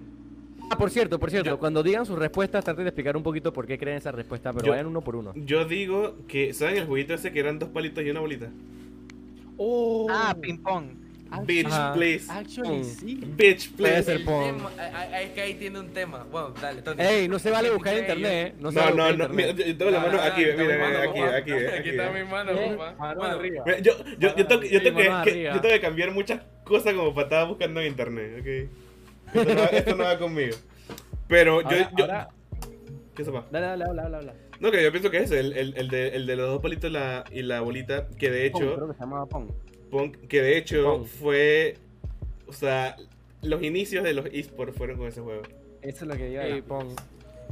D: Ah, por cierto, por cierto,
B: Yo-
D: cuando digan sus respuestas, traten de explicar un poquito por qué creen esa respuesta, pero
B: Yo-
D: vayan uno por uno.
B: Yo digo que, ¿saben el jueguito ese que eran dos palitos y una bolita?
C: Oh,
E: ah, ping pong.
B: Bitch,
D: Ajá.
B: please.
C: Actually,
D: Mm.
C: sí.
B: Bitch,
D: Puede
B: please.
D: ser
A: tema- ah, ah, es que ahí tiene un tema. Bueno, dale, Tony.
D: Ey, no se vale buscar en internet, ¿eh? No, se
B: No,
D: vale
B: no, no. Mira, yo tengo la mano aquí,
A: está mi
B: mira,
A: mano,
B: mira, aquí,
A: papá.
B: aquí,
A: Aquí está mi mano, papá.
C: mano arriba.
B: Yo, yo, yo, tengo, yo, tengo que,
D: mano
B: que-
D: arriba.
B: yo tengo que cambiar muchas cosas como para estar buscando en internet, ok. Esto no, va- esto no va conmigo. Pero yo, ¿qué se va?
C: Dale, dale, habla, habla, habla.
B: No, que yo pienso que es el, el, el, de, el de los dos palitos y la, y la bolita, que de
C: Pong,
B: hecho,
C: creo que se llamaba Pong.
B: Pong, que de hecho fue, o sea, los inicios de los esports fueron con ese juego.
C: Eso es lo que iba a
D: Ey,
C: decir.
D: Pong.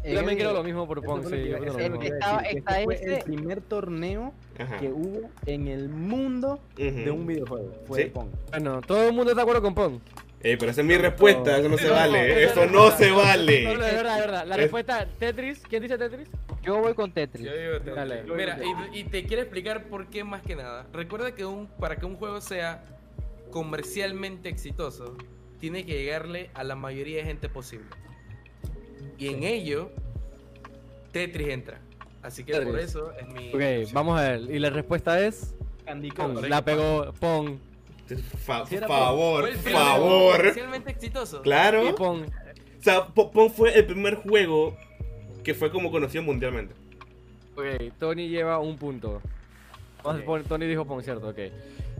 E: Eh,
D: Yo también quiero lo mismo por Pong, sí, yo lo mismo.
E: Estaba- está
C: este fue
E: ese-
C: el primer torneo
B: Ajá.
C: que hubo en el mundo de un videojuego. Fue
B: Sí.
C: el Pong.
D: Bueno, todo el mundo está de acuerdo con Pong.
B: Ey, pero esa es mi respuesta, eso no se vale,
A: eso
B: eso
A: no
B: no
A: se
B: se
D: No, no,
B: vale.
D: es verdad, es verdad. La
B: Es-
D: respuesta, Tetris. ¿Quién dice Tetris?
E: Yo voy con Tetris.
A: Yo digo Tetris.
C: Dale.
A: Mira, y, y te quiero explicar por qué más que nada. Recuerda que un, para que un juego sea comercialmente exitoso, tiene que llegarle a la mayoría de gente posible. Y en ello, Tetris entra. Así que por eso es mi.
D: Ok,
A: opción.
D: vamos a ver. Y la respuesta es.
C: Candy. Crush.
D: La pegó Pong.
B: Fa-
C: era
B: favor,
A: Fue el
B: favor.
A: Comercialmente exitoso.
B: Claro.
D: Y Pong.
B: O sea, Po- Pong fue el primer juego que fue como conocido mundialmente.
D: Ok, Tony lleva un punto. Vamos a
C: Ok.
D: poner- Tony dijo Pong, cierto, ok.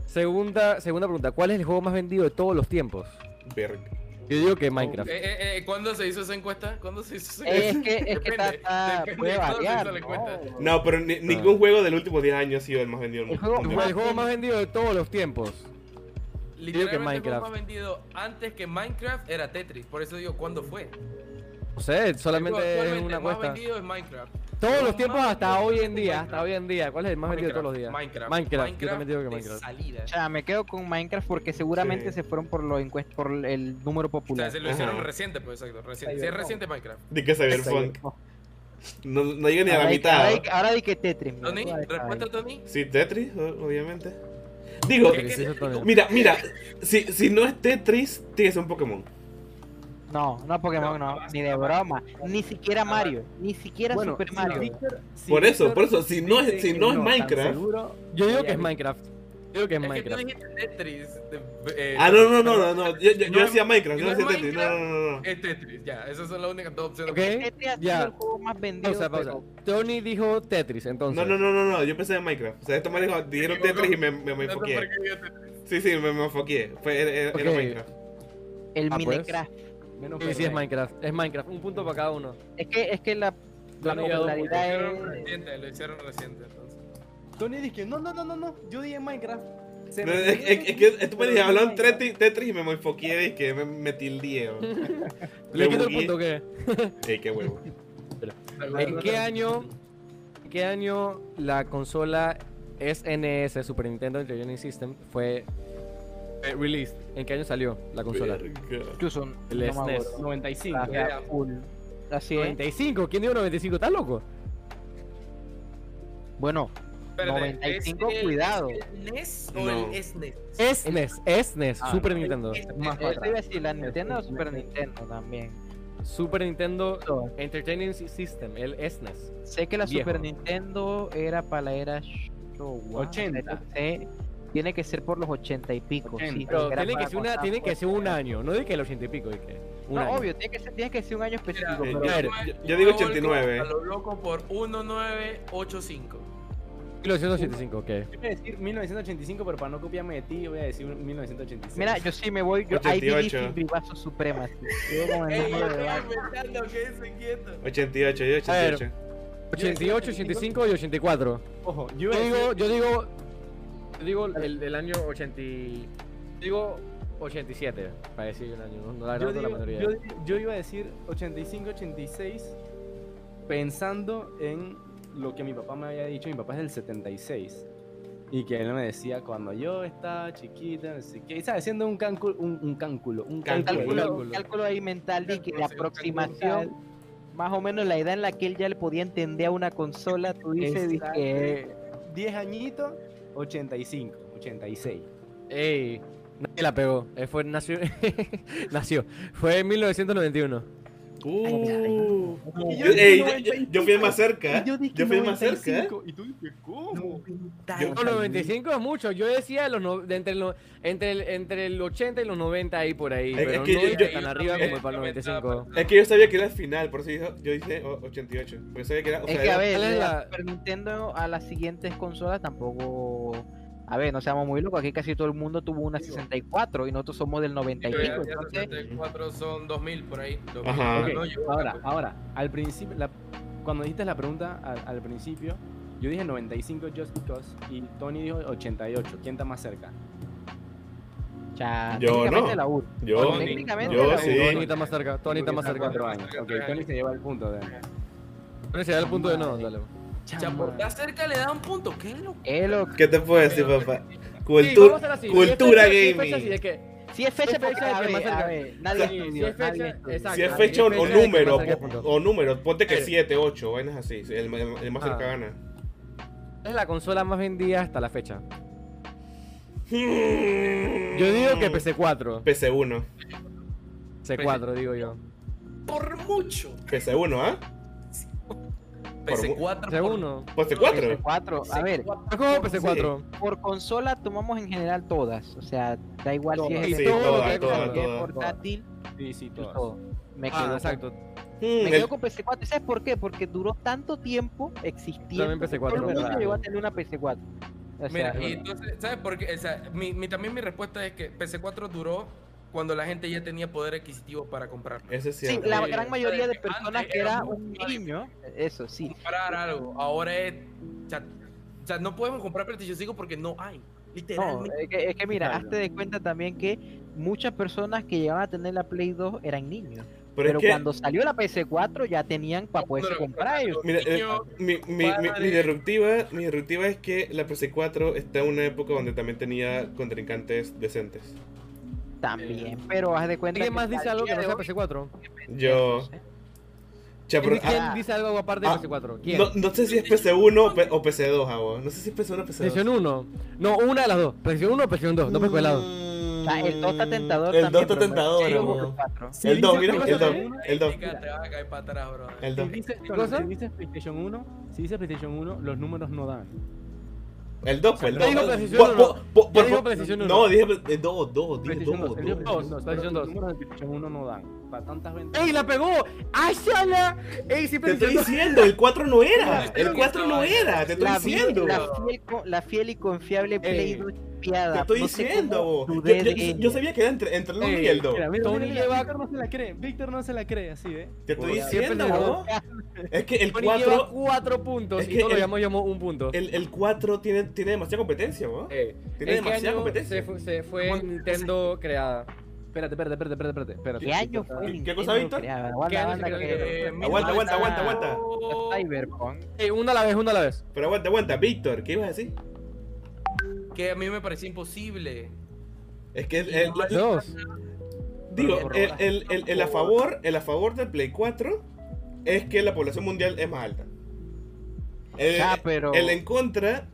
D: Segunda, segunda pregunta. ¿Cuál es el juego más vendido de todos los tiempos?
B: Verga.
D: Yo digo que Minecraft.
A: Eh, eh, eh, ¿Cuándo se hizo esa encuesta? ¿Cuándo se hizo esa
E: Es
A: encuesta?
E: que, es que está, puede
A: de cuándo se
E: variar.
A: hizo la
E: ¿no?
B: No, pero ni- ningún juego del último 10 años ha sido el más vendido del
E: El
B: mundo.
E: juego
D: el juego más vendido de todos los tiempos.
A: Literalmente el
D: Minecraft.
A: más vendido antes que Minecraft era Tetris. Por eso digo, ¿cuándo fue?
D: No sé, solamente
A: El
D: es una
A: más
D: apuesta.
A: vendido es Minecraft.
D: Todos los tiempos
A: más
D: hasta hoy en día,
A: Minecraft.
D: hasta hoy en día. ¿Cuál es el más vendido de todos los días?
A: Minecraft.
D: Minecraft, yo también digo que
A: de
D: Minecraft.
A: salida.
E: O sea, me quedo con Minecraft porque seguramente
B: Sí.
E: se fueron por los encuest- por el número
A: O
E: popular.
A: sea, se lo hicieron
B: Ajá.
A: reciente, pues exacto. Reciente. Si es reciente Minecraft.
B: Di que Cyberpunk. No, no llega ni a la mitad.
E: Ahora di, que Tetris.
A: Tony, respuesta Tony.
B: Sí, Tetris, o- obviamente. Digo,
D: Sí,
B: mira, mira, si, si no es Tetris, tiene que ser un Pokémon.
E: No, no Pokémon, no, ni de broma. Ni siquiera Mario, ni siquiera
C: Bueno,
E: Super
C: si
E: Mario.
C: Si
B: Por eso, por eso, si no es- si no es Minecraft-
C: seguro,
D: Yo digo que es. Minecraft. Yo digo que es
A: Es que tú
D: Minecraft.
A: dijiste Tetris. de- eh,
B: Ah, no, no, no, no, no. Yo, yo, yo
A: No,
B: decía Minecraft, yo
A: no
B: no
A: es
B: decía Tetris. No, no, no, no.
A: Es Tetris, ya. Esas son las únicas dos opciones.
D: Ok.
E: Tetris ha sido
D: ya.
E: el juego más vendido.
D: Pausa, pausa.
E: pero-
D: Tony dijo Tetris, entonces.
B: No, no, no, no, no, yo pensé en Minecraft. O sea, esto me dijo, dijeron Tetris y me, me, me enfoqué. Sí, sí, me, me enfoqué. Fue, era. Minecraft.
E: El
D: Ah, pues.
E: Minecraft.
C: menos
D: Sí, sí, es. Minecraft. Es Minecraft. Un punto para cada uno.
E: Es que, es que la, la
C: ya dos
A: Lo
E: popularidad
A: hicieron
E: es.
A: reciente, lo hicieron reciente, entonces.
C: Tony dice, no, no, no, no, no, yo dije Minecraft. Se
B: No,
C: me
B: es, es- es que tú me dijiste, hablaron. Tetris, Tetris y me enfoqué y que me, me tildeé.
D: ¿Le
B: Me
D: quito el punto qué?
B: Ey, qué huevo.
D: ¿En qué año, en qué año la consola SNES Super Nintendo Entertainment System fue eh, released? ¿En qué año salió la consola?
E: Incluso
D: El
E: me
D: SNES.
E: acuerdo.
C: 95.
E: O sea, full. Así es.
D: 95. ¿Quién dijo 95? ¿Estás loco?
E: Bueno,
A: Espérate,
E: 95,
A: ¿es el-
E: cuidado.
A: ¿es el NES o
B: No.
A: el SNES?
D: SNES, SNES,
C: Ah,
D: Super
C: no.
D: Nintendo.
A: Es-
C: Más
A: es-
E: Yo te
C: para
E: iba a decir la Nintendo o
C: Es-
E: Super Nintendo también.
D: Super Nintendo
E: Todo.
D: Entertainment System, el SNES.
E: Sé que la
D: Viejo.
E: Super Nintendo era para la era Showa.
C: 80.
E: sé, tiene que ser por los 80 y pico. sí,
C: 80.
D: Pero
E: era
D: tiene que, ser una, tiene que ser un año, no de que el 80 y pico. de que un
E: No,
D: año.
E: obvio, tiene que ser, tiene que ser un año específico.
B: Eh,
E: pero-
B: yo-
D: A ver,
B: yo- yo digo
A: vuelco
B: 89.
A: A lo loco por 1985.
D: 1985, ok.
C: Yo voy a decir 1985, pero para no copiarme de ti, voy a decir 1986.
E: Mira, yo sí me voy. Yo, I
B: 88.
E: believe in Supremacy. Yo
A: Ey,
E: de
A: estoy inventando, quédense quietos.
B: 88, yo 88.
D: 88, 85 y 84.
C: Ojo, yo
D: Yo digo, yo digo, yo digo el, el año 80. y- Digo 87, para decir un año, no, no la
C: yo,
D: la
C: digo-
D: idea.
C: yo- yo iba a decir 85, 86, pensando en lo que mi papá me había dicho. Mi papá es del 76. Y que él me decía cuando yo estaba chiquita, no sé qué. Y sabes, haciendo un cálculo, un, un cálculo, un
B: Cálculo.
C: cálculo.
E: Cálculo, cálculo ahí mental de que la aproximación, más o menos la edad en la que él ya le podía entender a una consola, tú dices que
C: 10 añitos, 85, 86.
D: Ey, nadie la pegó. Eh, fue, nació, nació. Fue en 1991.
B: Uh. Yo, yo-
C: 95,
B: yo- yo fui el más cerca.
C: y yo dije
B: Yo fui el más cerca.
C: 95, Y tú dices, ¿cómo?
B: Yo-
D: No, 95 es mucho. Yo decía los no- de entre, los, entre, el, entre el 80 y los 90 ahí por ahí.
B: Es-
D: pero
B: es que
D: no
B: yo-
D: dije
B: yo-
D: tan arriba
B: es-
D: como el para el 95.
B: Es que yo sabía que era el final, por eso yo, yo dije oh, 88. Porque sabía que era. O
E: Es
B: sea,
E: que a
B: era-
E: ver,
D: ¿cuál es
E: de la Nintendo a las siguientes consolas tampoco. A ver, no seamos muy locos, aquí casi todo el mundo tuvo una 64 y nosotros somos del 90 y
A: Pero
E: pico.
A: ya- ya
E: Entonces,
A: 64 son 2000 por ahí. 2000.
B: Ajá.
C: Ok,
A: No, yo-
C: ahora, ahora, al principio, la- cuando dijiste la pregunta al, al principio, yo dije 95 just because y Tony dijo 88. ¿Quién está más cerca?
E: ya,
B: Yo
E: técnicamente
B: no.
E: la U.
B: Yo,
E: técnicamente
B: yo
E: la U.
B: sí.
D: Tony está más cerca. Tony está más cerca.
C: Cuatro años. Ok, Tony se lleva el punto. De...
D: Tony se da el punto de no, dale.
A: Ya por estar cerca le da un punto. ¿Qué es lo
E: Es lo
B: ¿Qué te puedo decir, papá?
D: Sí,
B: Cultura,
D: así.
B: cultura
D: Si fecha,
B: gaming.
D: si es que-
E: Si es fecha,
D: fecha que
E: ver,
D: más cerca.
E: nadie
D: Sí, si es fecha, exacto.
B: Si es fecha o,
D: de que
B: número, o números, ponte que
D: Eh.
B: 7, 8, vainas así. El, el- el más
D: Ah.
B: cerca gana.
D: Es la consola más vendida hasta la fecha. Yo
B: Yo
D: digo que PC4.
B: PC1.
D: C4 digo yo.
A: Por mucho.
B: PC1, ¿ah?
A: PC4.
D: C1.
B: PC4.
E: PS4, a ver,
D: Es como PC4.
E: por consola tomamos en general todas, o sea, da igual si es
D: Sí,
E: portátil,
C: Sí, sí,
E: todo. Me
D: Ah,
E: quedo,
D: exacto.
B: Hmm,
E: me quedo con PC4. ¿Sabes por qué? Porque duró tanto tiempo existiendo.
D: También PC4,
E: Todo el mundo llegó a tener una PC4. O sea,
A: Mira, y entonces, ¿sabes por qué? O sea, mi, mi- también mi respuesta es que PC4 duró cuando la gente ya tenía poder adquisitivo para comprarlo.
B: Ese es
E: sí, la
A: Sí,
E: gran mayoría de personas que
A: era
E: un niño, eso sí.
A: Comprar algo. Ahora es. O sea, o sea, no podemos comprar PlayStation 5 porque no hay.
E: No,
A: Literalmente.
E: es que, es que mira,
C: Claro.
E: hazte de cuenta también que muchas personas que llegaban a tener la Play 2 eran niños.
B: Pero,
E: Pero
B: es que,
E: cuando salió la PS4 ya tenían para poderse
A: Bueno,
E: comprar ellos.
B: mira, eh, mi, mi, mi, disruptiva, mi disruptiva es que la PC4 está en una época donde también tenía contrincantes decentes.
E: También, pero haz de cuenta
D: ¿Alguien más dice
E: al
D: algo que no sea
E: hoy,
D: PC4?
B: Yo, Che, pero,
D: ¿Quién
B: ah,
D: dice algo aparte de
B: ah,
D: PS4? ¿Quién?
B: no, no sé si es PC1 o P- o PC2, Javo. No sé si es PC1 o PC2.
D: PlayStation 1. No, una de las dos. PlayStation 1 o PlayStation 2. Dos pescolados.
B: Mm,
E: O sea, el 2 está tentador
B: El 2
E: también,
B: está
E: me-
B: tentador,
E: el cuatro.
C: Si
B: El 2,
C: dices
B: mira, el
C: PlayStation
B: 2.
C: uno,
B: El 2.
A: Te va a caer para atrás, bro.
B: El
C: Si
B: 2.
C: dices,
D: ¿Qué cosa?
C: si dices PlayStation 1, si dices PlayStation 1, los números no dan.
B: El 2, pues el
D: Yo digo
B: 2.
D: PlayStation uno. Yo digo PlayStation uno.
B: No, dije el 2, 2, dije
C: PlayStation 2,
B: 2.
C: él dijo
D: dos,
C: PlayStation 2,
D: PlayStation
C: pero
D: dos.
C: Los números de PlayStation 1 no dan. Para tantas ventas.
D: ¡Ey, la pegó! ¡Ayala! ¡Ey, sí,
B: Te estoy
D: PlayStation 2!
B: diciendo, el 4 no era. El 4 no era, te estoy diciendo.
E: la, fiel, y confiable Play
D: Ey.
E: 2
B: Te estoy
E: No
B: diciendo. Yo, yo- sabía que era entre, entre el 1 y el 2.
C: Mira, mira,
D: Tony
C: mira,
D: lleva-
C: Víctor no se la cree. Víctor no se la cree, así, ¿eh?
B: Te estoy diciendo, ¿no? Es que el
D: Tony lleva
B: 4,
D: 4 puntos
B: Es
D: y
B: que
D: todos lo
B: el-
D: llamamos, llamó un punto.
B: el, el 4 tiene, tiene demasiada competencia, ¿no?
D: Eh,
B: Tiene
D: ¿En qué
B: demasiada competencia.
D: se, fu- se fue Nintendo creada?
C: Espérate, espérate, espérate, espérate, espérate.
E: ¿Qué año fue?
B: ¿Qué- cosa, Víctor?
E: Aguanta,
D: año
E: aguanta
B: Aguanta, aguanta,
E: Cyberpunk.
D: Una a la vez, una a la vez.
B: Pero aguanta, aguanta. Víctor, ¿qué ibas a decir?
A: Que a mí me parecía imposible.
B: Es que el, el-
D: Dos.
B: digo, el,
C: corroboras.
B: el, el, el a favor, el a favor del Play 4 es que la población mundial es más alta. El,
E: Ah, pero-
B: el en contra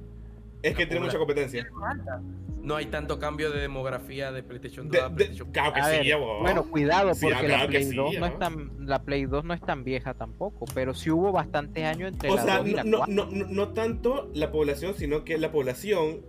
B: es que tiene mucha competencia.
A: No hay tanto cambio de demografía de PlayStation 2
B: De-
A: a
B: de-
A: PlayStation
B: claro que
E: A
B: sí,
E: ver,
B: ya, bo.
E: bueno, cuidado, porque
B: claro
E: la, Play
B: sí,
E: 2 no
B: ¿no?
E: es tan, la Play 2 no es tan vieja tampoco, pero sí hubo bastantes años entre
B: O
E: la
B: sea,
E: 2 y la
B: no,
E: 4.
B: no, no, no tanto la población, sino que la población,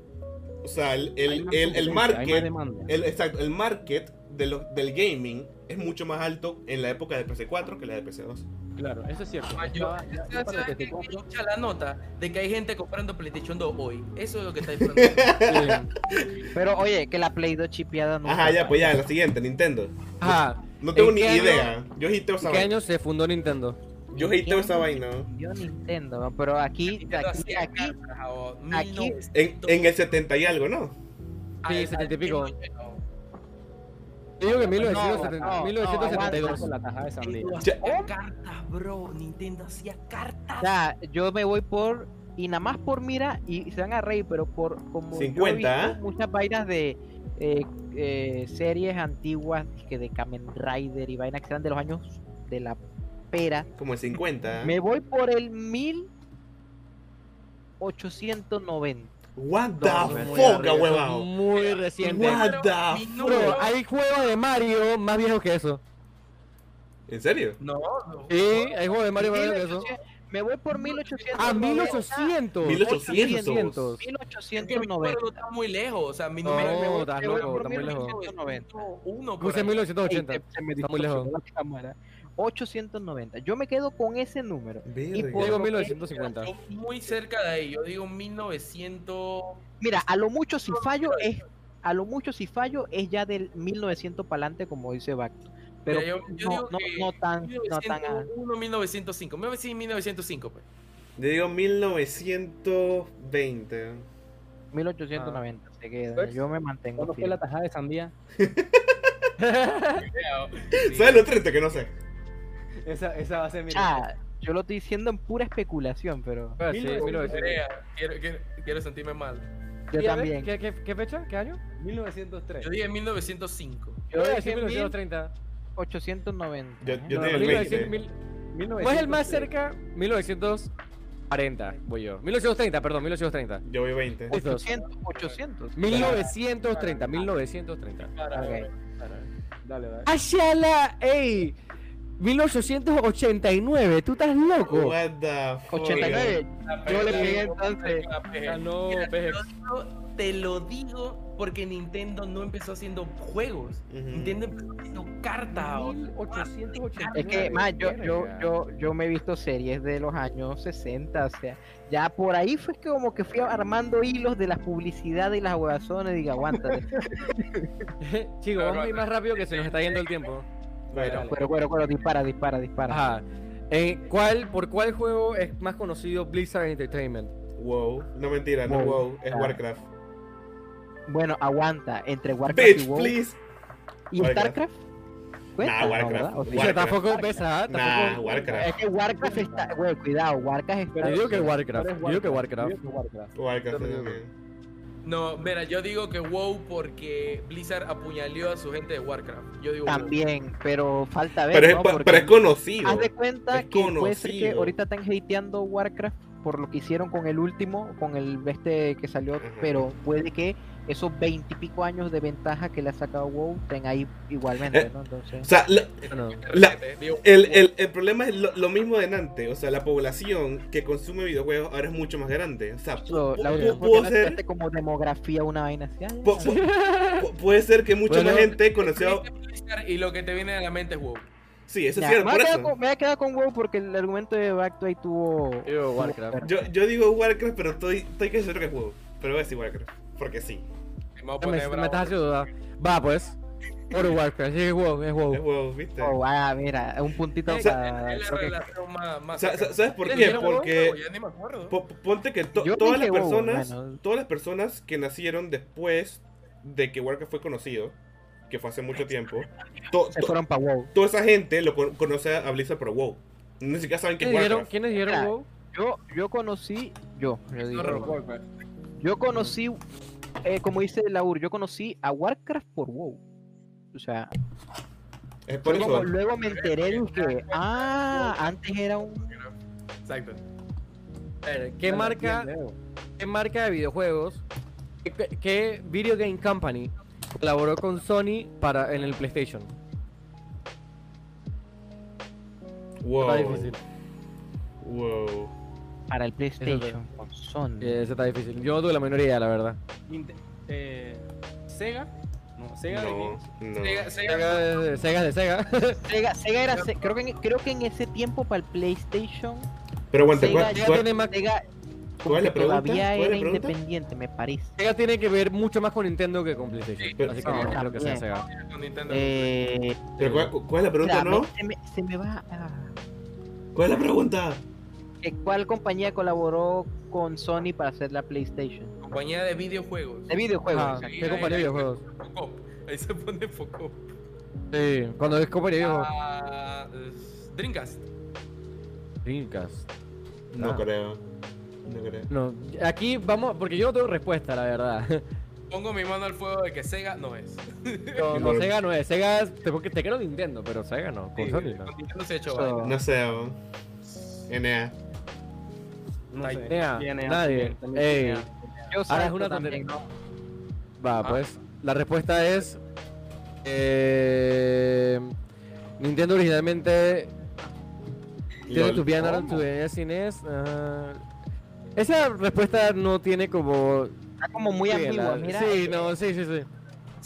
B: o sea, el, el, el, el market,
C: demanda.
B: el, exacto, el market de lo- del gaming es mucho más alto en la época de PC4 que la de PC2.
C: Claro, eso es cierto.
A: Ah, yo-
C: Estaba- que te
A: la nota de que hay gente comprando PlayStation 2 hoy. Eso es lo que está disfrutando.
E: Pero oye, que la Play 2 chipeada no
B: Ajá, ya, pues ya, la siguiente, Nintendo.
D: Ajá.
B: No tengo
D: ¿En
B: ni
D: qué año-
B: idea. Yo hiteo esa
D: ¿En qué año se fundó Nintendo?
B: Yo hiteo esa vaina.
E: Yo Nintendo, ¿no? pero aquí,
A: Nintendo
E: aquí, aquí,
A: cartas,
E: aquí-
A: 1900.
B: En, en el 70 y algo, ¿no?
A: Ah,
D: Sí,
A: el-
D: 70 y pico. Yo digo que
E: no,
D: 1970
E: no,
D: 1972.
C: Con la tajada de sandía.
A: Nintendo
B: Ya-
A: hacía cartas, bro. Nintendo hacía cartas.
E: o sea, yo me voy por, y nada más por mira, y se van a reír, pero por como yo he
B: 50,
E: visto muchas vainas de eh, eh, series antiguas que de Kamen Rider y vainas que eran de los años de la pera,
B: Como el 50.
E: me voy por el 1890.
B: What the
E: No,
D: Muy
B: fuck, huevado.
D: Muy reciente.
B: What the fuck.
D: hay juegos de Mario más viejos que eso.
B: ¿En serio?
A: No, no.
D: Sí, hay juegos de Mario más viejos que eso.
E: 1800 Me voy por 1890.
D: Ah, 1800.
B: 1800.
E: 1890.
A: no está muy lejos. O sea, mi
D: No,
A: número me voy
D: estás
A: me voy
D: loco, está muy lejos.
A: 1901, por
D: Puse
A: ahí.
D: 1980.
E: Ey, se- se me
D: Está muy lejos.
E: Distorsionó la cámara. 890. Yo me quedo con ese número.
B: Verga.
E: por-
D: Digo
E: lo que-
D: 1950.
A: Yo muy cerca de ahí. Yo digo 1900.
E: Mira, a lo mucho si fallo es a lo mucho si fallo es ya del 1900 para adelante como dice Back. Pero
A: Mira, yo- yo
E: no,
A: digo
E: no,
A: que
E: no tan no tan a-
A: 1901, 1905. Me voy a decir 1905, pues.
B: Yo digo 1920.
E: 1890 se queda. Yo me mantengo
C: ¿Cuándo fue
E: fiel.
C: la tajada de sandía?
B: ¿Sabes lo triste que no sé?
C: Esa, esa va a ser mi
E: Ah, yo lo estoy diciendo en pura especulación, pero
D: Ah, sí, 1900.
A: Crea, Quiero, quiero, quiero sentirme mal.
E: yo
D: ¿Y a ver,
E: también.
D: ¿Qué, qué, qué fecha? ¿Qué año?
C: 1903.
A: Yo dije 1905.
E: Yo
D: voy a
E: dije
D: decir 1930.
E: 1890.
B: Yo, yo
C: No,
B: tengo el
D: 1900,
B: 20.
D: mil- ¿Cuál es el más cerca? 1940, voy yo. 1930, perdón, 1930.
B: Yo voy 20.
D: Listo.
E: 800, 800.
D: 1930, 1930.
E: Ok.
C: Dale, dale.
D: ¡Ayala! ¡Ey! 1889, ¿tú estás loco?
B: What the fuck.
E: 89. Yo le pegué entonces.
D: No,
A: te lo digo- porque Nintendo no empezó haciendo juegos. Nintendo empezó haciendo cartas. o-
D: 1889.
E: Es que, más, yo, yo, yo, yo me he visto series de los años 60, o sea, ya por ahí fue que como que fui armando hilos de las publicidades y las huevazones, diga, aguántate.
D: Chicos, vamos a ir más rápido que se nos está yendo el tiempo.
B: Bueno,
E: Pero, pero, pero, dispara, dispara, dispara.
D: Ajá. Eh, ¿cuál, ¿Por cuál juego es más conocido Blizzard Entertainment?
B: wow. No mentira, no
E: Wow.
B: wow. Es
E: Ah.
B: Warcraft.
E: Bueno, aguanta, entre Warcraft
B: Bitch,
E: y WoW.
B: please.
E: ¿Y
B: Warcraft.
E: StarCraft? Cuenta,
B: Nah,
E: ¿no,
B: Warcraft.
E: O sea,
B: Warcraft.
D: tampoco pesa, ¿ah?
B: Nah,
D: tampoco.
B: Warcraft.
E: es que Warcraft está, güey, cuidado, Warcraft está...
D: Yo digo que Warcraft. Yo digo que Warcraft.
C: Yo digo que Warcraft.
B: Warcraft también.
A: No, mira, yo digo que WoW porque Blizzard apuñaleó a su gente de Warcraft. Yo digo WoW.
E: También, pero falta ver.
B: Pero es,
E: ¿no?
B: pa-
E: Porque
B: pero es conocido.
E: Haz de cuenta
B: es
E: que puede ser que ahorita están hateando Warcraft por lo que hicieron con el último, con el este que salió, pero puede que esos veintipico años de ventaja que le ha sacado WoW estén ahí igualmente,
B: Eh,
E: ¿no? Entonces,
B: O sea, la-
D: Bueno,
B: La-
A: Digo,
B: el,
A: WoW.
B: el- el problema es lo, lo mismo de antes. O sea, la población que consume videojuegos ahora es mucho más grande. O sea,
E: la
B: pudo
E: no
B: ser-
E: como demografía una vaina así.
B: puede ser que mucha
D: Bueno,
B: más gente conoció.
A: Y lo que te viene a la mente es WoW.
B: Sí, eso es cierto.
E: me,
B: Por
E: voy a quedar
B: eso.
E: con, me voy a quedar con WoW porque el argumento de Bacto ahí tuvo. Tuvo
D: Warcraft.
B: Yo, yo digo Warcraft, pero estoy, estoy casi seguro que es juego. Pero voy a decir Warcraft. Porque sí.
A: Me
D: me, estás haciendo dudar. Va, pues. Por Warcraft, sí, es WoW, es
B: Es
D: WoW.
B: ¿viste?
E: Oh, ah, mira, un puntito
A: Es-
E: para.
A: es la relación más,
B: ¿Sabes por
A: ¿Quién
B: qué?
A: WoW?
B: Porque
A: Ya ni me acuerdo.
B: po- ponte que to-
E: Yo
B: todas las
E: WoW,
B: personas,
E: bueno.
B: todas las personas que nacieron después de que Warcraft fue conocido, que fue hace mucho tiempo, to-
E: Se
B: to-
E: fueron para WoW.
B: toda esa gente lo con- conoce a Blizzard por WoW. Ni siquiera saben qué es
D: ¿Quiénes dijeron,
B: Warcraft.
D: ¿quiénes dijeron WoW?
E: Yo, yo conocí, yo, yo digo, yo conocí, eh, como dice Laur, yo conocí a Warcraft por WoW. O sea,
B: Es por
E: luego,
B: eso.
E: luego me enteré de que, ah, antes era un...
A: Exacto.
D: A ver, ¿Qué marca, qué marca de videojuegos, qué, qué video game company colaboró con Sony para en el PlayStation?
B: Wow.
D: Está difícil.
B: Wow.
E: Para el PlayStation, con Sony.
D: Eh, Ese está difícil. Yo no tuve la menor idea, la verdad.
C: Eh, Sega. No, Sega de
B: No,
C: qué?
B: no.
A: Sega- Sega-
D: Sega es de Sega. de Sega.
E: Sega, Sega era, se- creo que, en, creo que en ese tiempo para el PlayStation,
B: Pero aguanta,
E: Sega
B: ¿cuál,
E: ya
B: cuál-
D: tiene más,
E: Sega
B: ¿Cuál la pregunta?
E: todavía
B: ¿Cuál es la
E: era
B: pregunta?
E: independiente, me parece.
D: Sega tiene que ver mucho más con Nintendo que con PlayStation.
B: Pero-
D: Así que
E: Sí,
D: no creo que sea. Sega.
E: Eh,
B: pero cuál, cuál es la pregunta, no?
E: me- se, me, se me va a...
B: ¿Cuál es la pregunta?
E: ¿Que ¿Cuál compañía colaboró con Sony para hacer la PlayStation?
A: Compañía de videojuegos.
E: De videojuegos.
D: Ah. ¿Qué compañía de videojuegos?
A: Focop. Ahí se pone Focop.
D: Sí, cuando es compañía de videojuegos.
A: Ah, Dreamcast.
D: Dreamcast.
B: No
D: Ah.
B: creo. No creo.
D: No, aquí vamos, porque yo no tengo respuesta, la verdad.
A: Pongo mi mano al fuego de que Sega no es.
D: No, no, Sega no es. Sega es, te, porque te creo Nintendo, pero Sega no. Con
A: Sí,
D: Sony no.
A: con Nintendo se ha hecho
E: So-
A: vaina.
B: No sé. NA.
C: No sé.
D: Nadie. Ey.
E: Yo
D: Ahora es una
E: también. ¿no?
D: Va,
A: Ah.
D: pues. La respuesta es. Eh, Nintendo originalmente tiene tu piano, tu NES y NES. ah. esa respuesta no tiene como.
E: Está como muy
D: Sí,
E: ambigua,
D: la-
E: mira.
D: Sí, no, sí, sí, sí.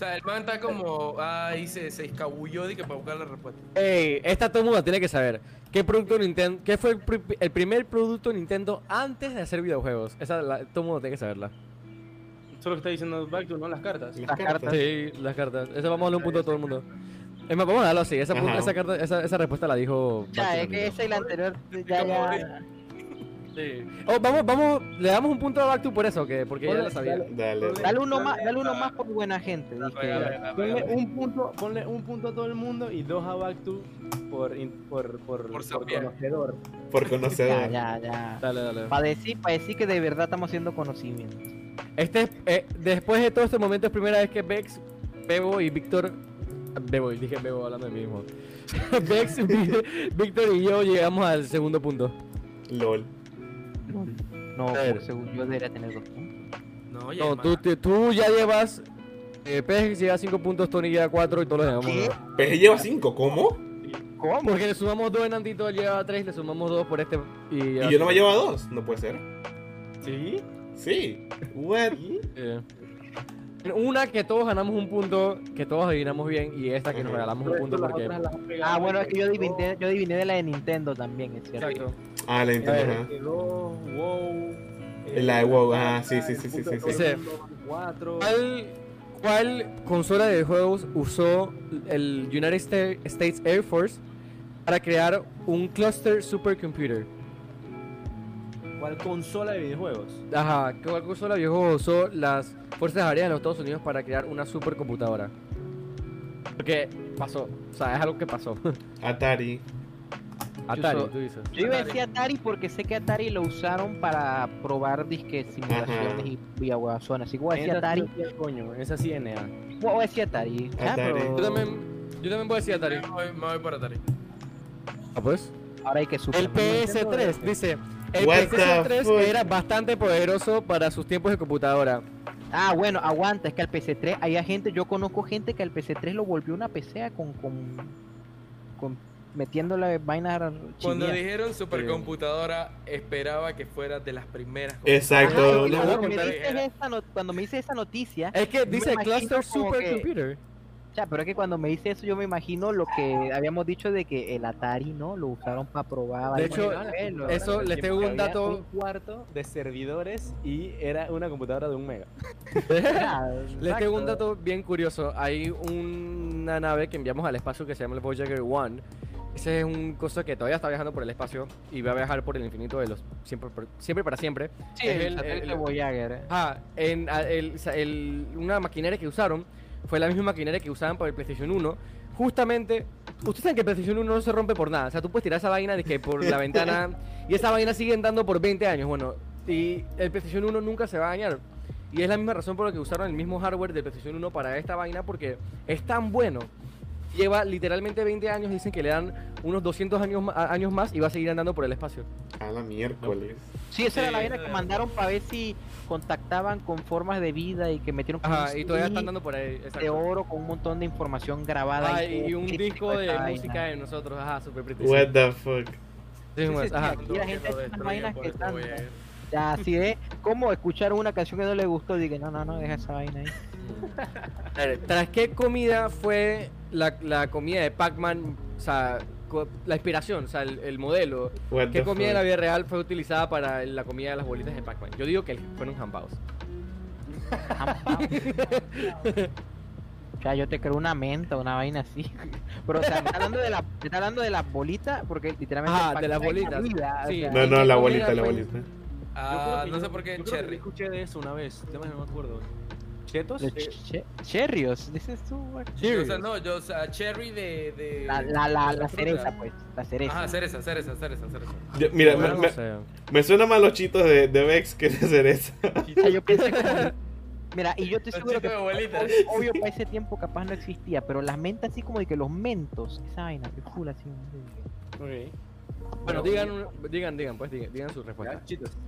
A: O sea, el man está como. Ahí se, se escabulló de que para buscar la respuesta.
D: Ey, esta todo el mundo tiene que saber. ¿Qué producto Nintendo, qué fue el, pri- el primer producto Nintendo antes de hacer videojuegos? Esa la- todo el mundo tiene que saberla.
C: Solo que está diciendo Back to, ¿no? Las cartas.
B: Las cartas.
D: Sí, las cartas. Eso vamos a darle un punto a todo el mundo. Es más, vamos a darlo así. Esa,
B: Ajá.
D: esa, carta, esa, esa respuesta la dijo.
E: Ya, es que
D: Nintendo.
E: esa y la anterior ya, ya.
D: Sí. Oh, vamos, vamos, le damos un punto a Bactu por eso, que porque ya
C: Ponle-
D: lo sabía.
C: dale.
B: Dale.
E: Dale uno más, dale uno más por buena gente. dije.
C: Ponle un punto, ponle un punto a todo el mundo y dos a Back to por, por, por,
A: Por
C: por conocedor.
B: Por
E: Ya,
B: conocedor.
E: ya, ya.
D: Dale, dale.
E: Para decir, para decir que de verdad estamos haciendo conocimiento.
D: Este, es- eh, después de todo este momento es primera vez que Bex, Bebo y Víctor. Bebo, dije Bebo hablando de mí mismo. Bex, Víctor y yo llegamos al segundo punto.
B: LOL.
E: No, por según yo debería tener dos puntos.
A: No, ya.
D: No, tú, te- tú ya llevas. Eh, Pex lleva 5 puntos, Tony lleva 4 y todos los demás.
B: PG lleva 5, ¿cómo?
E: ¿Cómo?
D: Porque le sumamos 2 en Antito, él lleva 3, le sumamos 2 por este. Y,
B: Y yo no me llevo a 2. No puede ser.
C: ¿Sí?
B: Sí. What?
D: Eh, Una que todos ganamos un punto, que todos adivinamos bien, y esta que nos regalamos un punto porque.
E: Ah, bueno, es que yo adiviné, yo adiviné de la de Nintendo también, es cierto.
D: Exacto.
B: Ah, la Nintendo, ajá.
C: WoW. eh,
B: La de WoW, ajá, sí, sí, sí, sí, sí.
D: Dice. ¿Cuál, cuál consola de juegos usó el United Sta- States Air Force para crear un cluster supercomputer?
C: ¿Cuál consola de videojuegos?
D: Ajá, ¿cuál consola de juegos usó las Fuerzas Aéreas de los Estados Unidos para crear una supercomputadora? Porque pasó, o sea, es algo que pasó.
B: Atari.
D: Atari,
E: Yo so-
D: tú dices.
E: Yo iba a decir Atari porque sé que Atari lo usaron para probar disque simulaciones
B: Ajá.
E: y, y aguazones. Así que voy a decir
C: Esa
E: Atari.
C: coño, esa sí NA.
E: Voy a decir Atari.
B: Atari.
E: pero
D: Yo también, yo también voy a decir Atari.
A: Me voy, me voy por Atari.
D: Ah, pues.
E: Ahora hay que
D: El
E: superar.
D: PS3, dice. El
B: What the
D: PlayStation 3
B: fuck?
D: era bastante poderoso para sus tiempos de computadora.
E: Ah, bueno, aguanta, es que al PC3 había gente, yo conozco gente que al PC3 lo volvió una PC con, con, con metiéndole vainas
A: Cuando dijeron supercomputadora, esperaba que fuera de las primeras.
B: Exacto.
E: Ajá,
B: no,
E: y
D: no,
E: cuando, me
A: no,
E: dices
A: no.
E: esa no- cuando me dice esa noticia,
D: Es que dice Cluster Supercomputer.
E: Ya, pero es que cuando me dice eso yo me imagino lo que habíamos dicho de que el Atari, ¿no? Lo usaron para probar.
D: De hecho,
E: modelo.
D: eso les tengo un dato.
C: Un cuarto de servidores y era una computadora de un mega.
D: Les tengo un dato bien curioso. Hay una nave que enviamos al espacio que se llama el Voyager 1. Ese es un coso que todavía está viajando por el espacio y va a viajar por el infinito de los siempre, por- siempre para siempre.
E: Sí,
D: es
E: el,
D: el-
E: satélite
D: el-
E: Voyager.
D: Ah, en, el- el- una maquinaria que usaron fue la misma maquinaria que usaban para el PlayStation 1. Justamente, ustedes saben que el PlayStation 1 no se rompe por nada. O sea, tú puedes tirar esa vaina de que por la ventana y esa vaina sigue andando por 20 años. Bueno, y el PlayStation 1 nunca se va a dañar. Y es la misma razón por la que usaron el mismo hardware del PlayStation 1 para esta vaina porque es tan bueno. Lleva literalmente 20 años, dicen que le dan unos 200 años, años más y va a seguir andando por el espacio.
B: A la miércoles.
E: Sí, esa era la
A: esa
E: que
A: era.
E: mandaron para ver si contactaban con formas de vida y que metieron
D: Ajá, y todavía
E: CD
D: están andando por ahí.
E: de oro con un montón de información grabada
D: Ah,
E: y,
D: y un disco de
E: esa vaina.
D: música de nosotros, ajá, super pretty.
B: What the fuck.
D: Sí,
E: Sí,
D: ajá.
E: aquí la gente
A: lo
E: hace unas
A: destruyen
E: vainas
A: por
E: que están-. Ya, así de como escucharon una canción que no le gustó, dije, no, no, no, deja esa vaina ahí.
D: A ver, ¿Tras qué comida fue la, la comida de Pac-Man? O sea, la inspiración, o sea, el, el modelo.
B: What
D: ¿Qué comida de la
B: fuck.
D: vida real fue utilizada para la comida de las bolitas de Pac-Man? Yo digo que fueron jambaos.
E: O sea, yo te creo una menta, una vaina así. Pero, o sea, me está hablando de la, me está hablando de las bolitas, porque literalmente. El
D: de las bolitas.
E: comida, o
D: Sí.
E: sea,
B: No,
D: ¿En
B: no, la bolita, la bolita.
A: Ah,
C: Yo creo
A: no sé por qué
C: yo creo que
A: Cherry.
C: escuché de eso una vez, además no me acuerdo. ¿Chetos?
E: los che- Cherrios, dices tú, güey.
A: O sea, no, yo, o sea, Cherry de. de
E: La, la, la,
A: de
E: la
A: fruta.
E: cereza, pues. La cereza.
A: Ajá, cereza, cereza, cereza, cereza.
B: Yo- mira,
D: Bueno,
B: me, suena más los chitos de, de Vex que de cereza.
E: Yo pensé como- Mira, y yo estoy seguro que obvio, obvio para ese tiempo capaz no existía, pero las mentas así como de que los mentos, esa vaina, que full así.
C: ok.
D: Bueno, digan, digan, digan, pues, digan, digan su respuesta.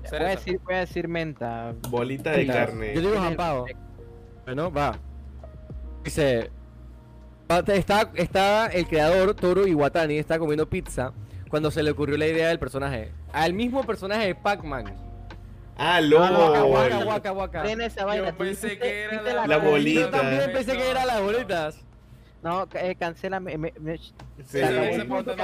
E: Voy a decir, voy a decir menta.
B: Bolita de carne.
D: Yo digo jampado. Bueno, va. Dice. Está, está el creador, Toro Iwatani, está comiendo pizza cuando se le ocurrió la idea del personaje. Al mismo personaje de Pac-Man.
B: Ah,
E: esa vaina.
A: Yo pensé que era la,
B: La bolita.
D: Yo también pensé que eran las bolitas.
E: No, eh, cancela. Me, me- me-
B: Sí.
A: Se
E: ya,
A: cuenta,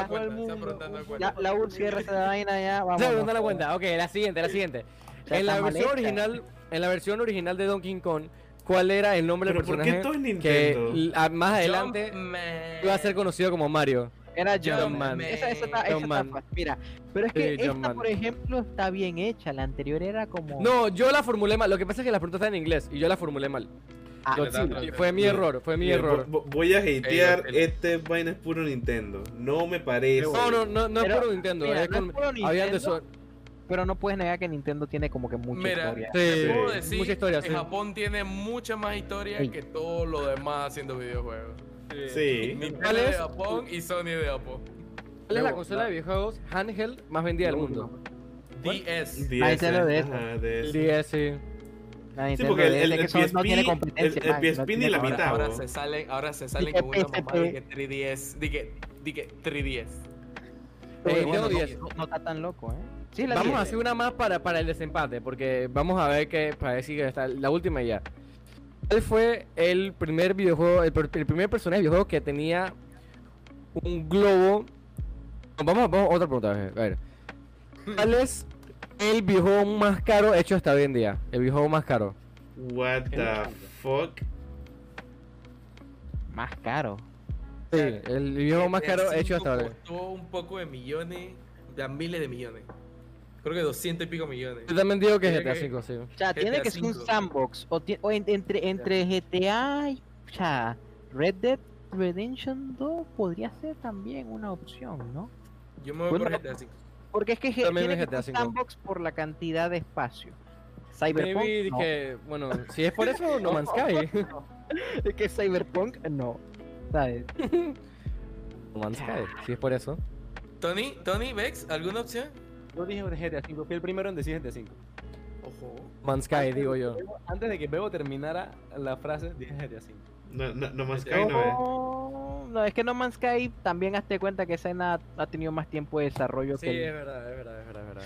E: la U cierra esa vaina ya, vamos.
D: Se la cuenta. Ok, la siguiente, la siguiente. En la versión original, en la versión original de Donkey Kong, ¿cuál era el nombre del
B: Pero ¿por qué
D: personaje
B: todo es
D: que
B: Nintendo?
D: a- más adelante
A: Jumpman.
D: iba a ser conocido como Mario?
E: Era John
D: Jumpman.
E: Man. Esa, esa está, esa
D: Jumpman.
E: fácil. Mira, pero es que
D: Sí,
E: esta,
D: Jumpman.
E: por ejemplo, está bien hecha. La anterior era como.
D: No, yo la formulé mal. Lo que pasa es que la pregunta está en inglés y yo la formulé mal.
E: Ah, sí.
D: Fue mi error, fue mi
B: Mira,
D: error.
B: vo- vo- Voy a hatear,
A: El- el-
B: este vaina es puro Nintendo. No me parece.
D: No, no, no, no es
E: Pero,
D: por Nintendo.
E: mira,
D: es
E: no es
D: con-
E: puro
D: habían de
E: Nintendo,
D: so-
E: Pero no puedes negar que Nintendo tiene como que mucha
A: Mira,
E: historia.
D: Sí,
A: te puedo decir
D: mucha historia,
A: que
D: sí.
A: Japón tiene mucha más historia
E: Sí.
A: que todo lo demás haciendo videojuegos.
B: Sí.
A: Nintendo
D: ¿Cuál
A: de
D: es?
A: Japón y Sony de Japón.
D: ¿Cuál es la consola
C: la-
D: de videojuegos handheld más vendida del mundo?
A: DS.
E: Ahí lo de
B: DS.
D: El DS, sí.
B: Sí, porque el,
E: DS,
B: el,
E: que
B: el
E: eso no tiene
B: PSP, el,
E: competencia.
B: el
E: man,
B: PSP
E: no
B: ni
E: tiene
B: la
A: Ahora,
B: mitad.
A: ahora se salen, ahora se salen con una
E: PSP.
A: mamá de que 3DS. Dije, dije 3DS.
E: Pero
D: Eh,
E: bueno,
D: Nintendo
E: no,
D: 10.
E: no- no está tan loco, ¿eh? Sí, la
D: Vamos a
E: 10.
D: hacer una más para, para el desempate, porque vamos a ver que para decir que está la última ya. ¿Cuál fue el primer videojuego, el, el primer personaje de videojuego que tenía un globo? Vamos a vamos a otra pregunta, a ver, a ver. ¿Cuál es el videojuego más caro hecho hasta hoy en día? El videojuego más caro.
B: What the fuck?
E: Más caro.
D: Sí, el videojuego más caro hecho hasta ahora.
A: Costó un poco de millones, de miles de millones. Creo que 200 y pico millones.
D: Yo también digo que es GTA
A: que-
D: 5, sí.
E: O sea,
A: GTA
E: tiene que ser un
A: V.
E: sandbox. O, ti- o en- entre, entre GTA y o sea, Red Dead Redemption 2 podría ser también una opción, ¿no?
A: Yo me voy
E: Bueno,
A: por GTA 5.
E: Porque es que tiene
D: es
E: que
D: GTA
E: ser
D: V.
E: sandbox por la cantidad de espacio. Cyberpunk.
D: Maybe
E: no.
D: dije, bueno, si es por eso, No Man's Sky.
E: Es que Cyberpunk no. ¿Sabes?
D: No Man's Sky, si es por eso.
A: Tony, Tony, Vex, ¿alguna opción?
C: Yo dije GTA 5, fui el primero en decir GTA 5.
A: Ojo.
D: Man's Sky, digo yo.
C: Antes de que Bebo terminara la frase, dije GTA 5.
B: No, no, no más
A: No,
B: Sky no es.
E: No, no, es que No Man's Sky también hazte cuenta que escena ha tenido más tiempo de desarrollo
D: Sí,
E: que
D: es
E: el...
D: verdad, es verdad, es verdad, es verdad.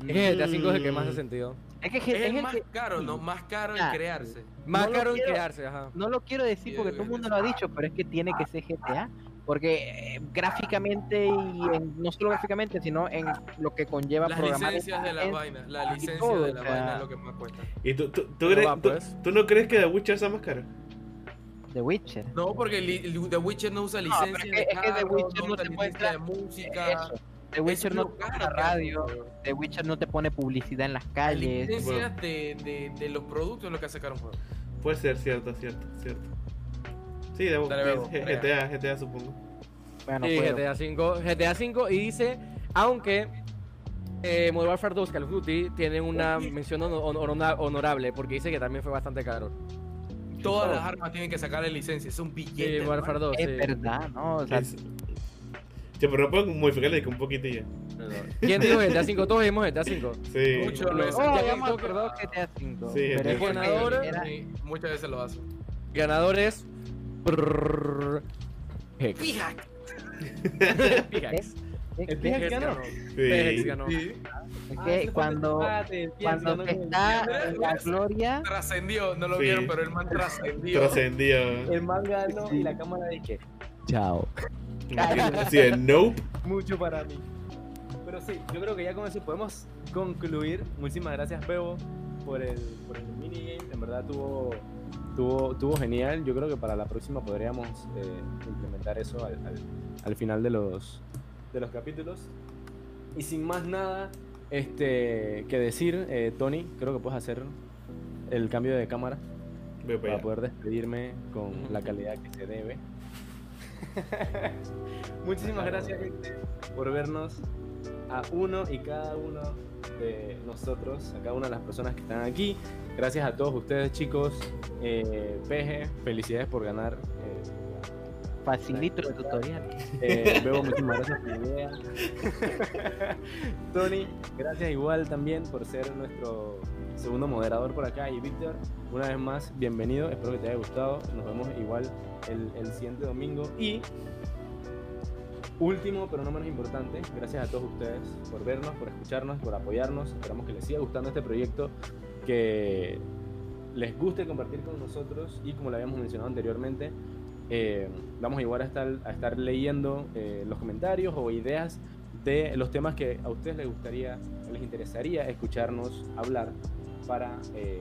D: Es que GTA 5 es el que más hace
B: Mm.
D: sentido.
E: Es que
A: Es,
E: es
A: el
E: el
A: más
E: que-
A: caro, ¿no? Más caro en
E: Ah.
A: crearse.
D: Más
E: No
D: caro en
E: quiero-
D: crearse, ajá.
E: No lo quiero decir porque todo el mundo
A: es-
E: lo ha dicho, pero es que tiene que ser GTA. Porque eh, gráficamente y en- no solo gráficamente, sino en lo que conlleva
A: Las
E: programar
A: licencias de las
E: en-
A: vainas. La
E: y
A: licencia
E: todo,
A: de la
E: o sea-
A: vaina es lo que más cuesta.
B: ¿Y tú, tú, tú,
D: Pero
B: crees-
D: va,
B: tú-
D: pues.
B: tú no crees que The Witcher sea más caro?
E: The Witcher.
A: No, porque The Witcher no usa
E: No,
A: licencia
E: pero es
A: de
E: que- es que The Witcher
A: no
E: no te
A: licencia de música.
E: Eso. The Witcher
A: es
E: no te pone radio. The Witcher no te pone publicidad en las
A: Las
E: calles.
A: licencias de, de, de los productos es lo que juego.
B: Puede ser, cierto, cierto, cierto. Sí, de. GTA, GTA supongo.
E: Bueno,
D: Sí, GTA 5, GTA 5 y dice, aunque eh, Modern Warfare 2 Call of Duty tiene una mención honor- honor- honorable porque dice que también fue bastante caro.
A: Todas las armas tienen que sacarle licencia, es un
D: Sí,
A: billete.
D: Modern Warfare 2,
E: es
D: sí.
E: verdad, ¿no? O sea,
B: Es- Che, pero no puedo modificarle un poquitillo.
D: ¿Quién dijo GTA 5? Todos vimos GTA 5.
B: Sí.
A: Mucho
D: Lo-
A: veces.
E: oh,
D: ya que
E: ya me
D: toca-
E: acordado que GTA 5.
B: Sí,
E: pero
D: ganador.
E: era-
A: Sí, muchas veces lo hace.
D: Ganadores. Hex. Pickaxe.
E: es
C: El Hex ganó.
B: Sí.
D: ganó.
A: Sí.
E: es
C: Ah,
E: que
C: ese fue
E: cuando, cuando está en la gloria,
A: Trascendió, no lo
B: Sí.
A: vieron, pero el man trascendió.
B: Trascendió.
C: El man ganó y la cámara dije,
E: chao.
B: Así de nope.
C: mucho para mí. Pero sí, yo creo que ya con eso podemos concluir. Muchísimas gracias, Bebo, por el, por el minigame. En verdad tuvo, tuvo, tuvo genial. Yo creo que para la próxima podríamos eh, implementar eso al, al- al final de los, de los capítulos. Y sin más nada este, que decir, eh, Tony, creo que puedes hacer el cambio de cámara
B: para
C: para poder despedirme con la calidad que se debe. Muchísimas gracias, gente, por vernos a uno y cada uno de nosotros, a cada una de las personas que están aquí. Gracias a todos ustedes, chicos. Eh, PG, felicidades por ganar. eh,
E: Facilito el tutorial.
C: eh, Bebo, muchísimas gracias por la idea. Tony, gracias igual también por ser nuestro segundo moderador por acá. Y Víctor, una vez más, bienvenido. Espero que te haya gustado. Nos vemos igual el, el siguiente domingo. Y último, pero no menos importante, gracias a todos ustedes por vernos, por escucharnos, por apoyarnos. Esperamos que les siga gustando este proyecto, que les guste compartir con nosotros y como lo habíamos mencionado anteriormente, eh, vamos igual a estar, a estar leyendo eh, los comentarios o ideas de los temas que a ustedes les gustaría, les interesaría escucharnos hablar para eh,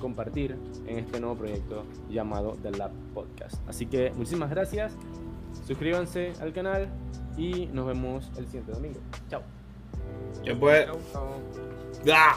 C: compartir en este nuevo proyecto llamado The Lab Podcast. Así que muchísimas gracias, suscríbanse al canal y nos vemos el siguiente domingo. Chao.
B: Ya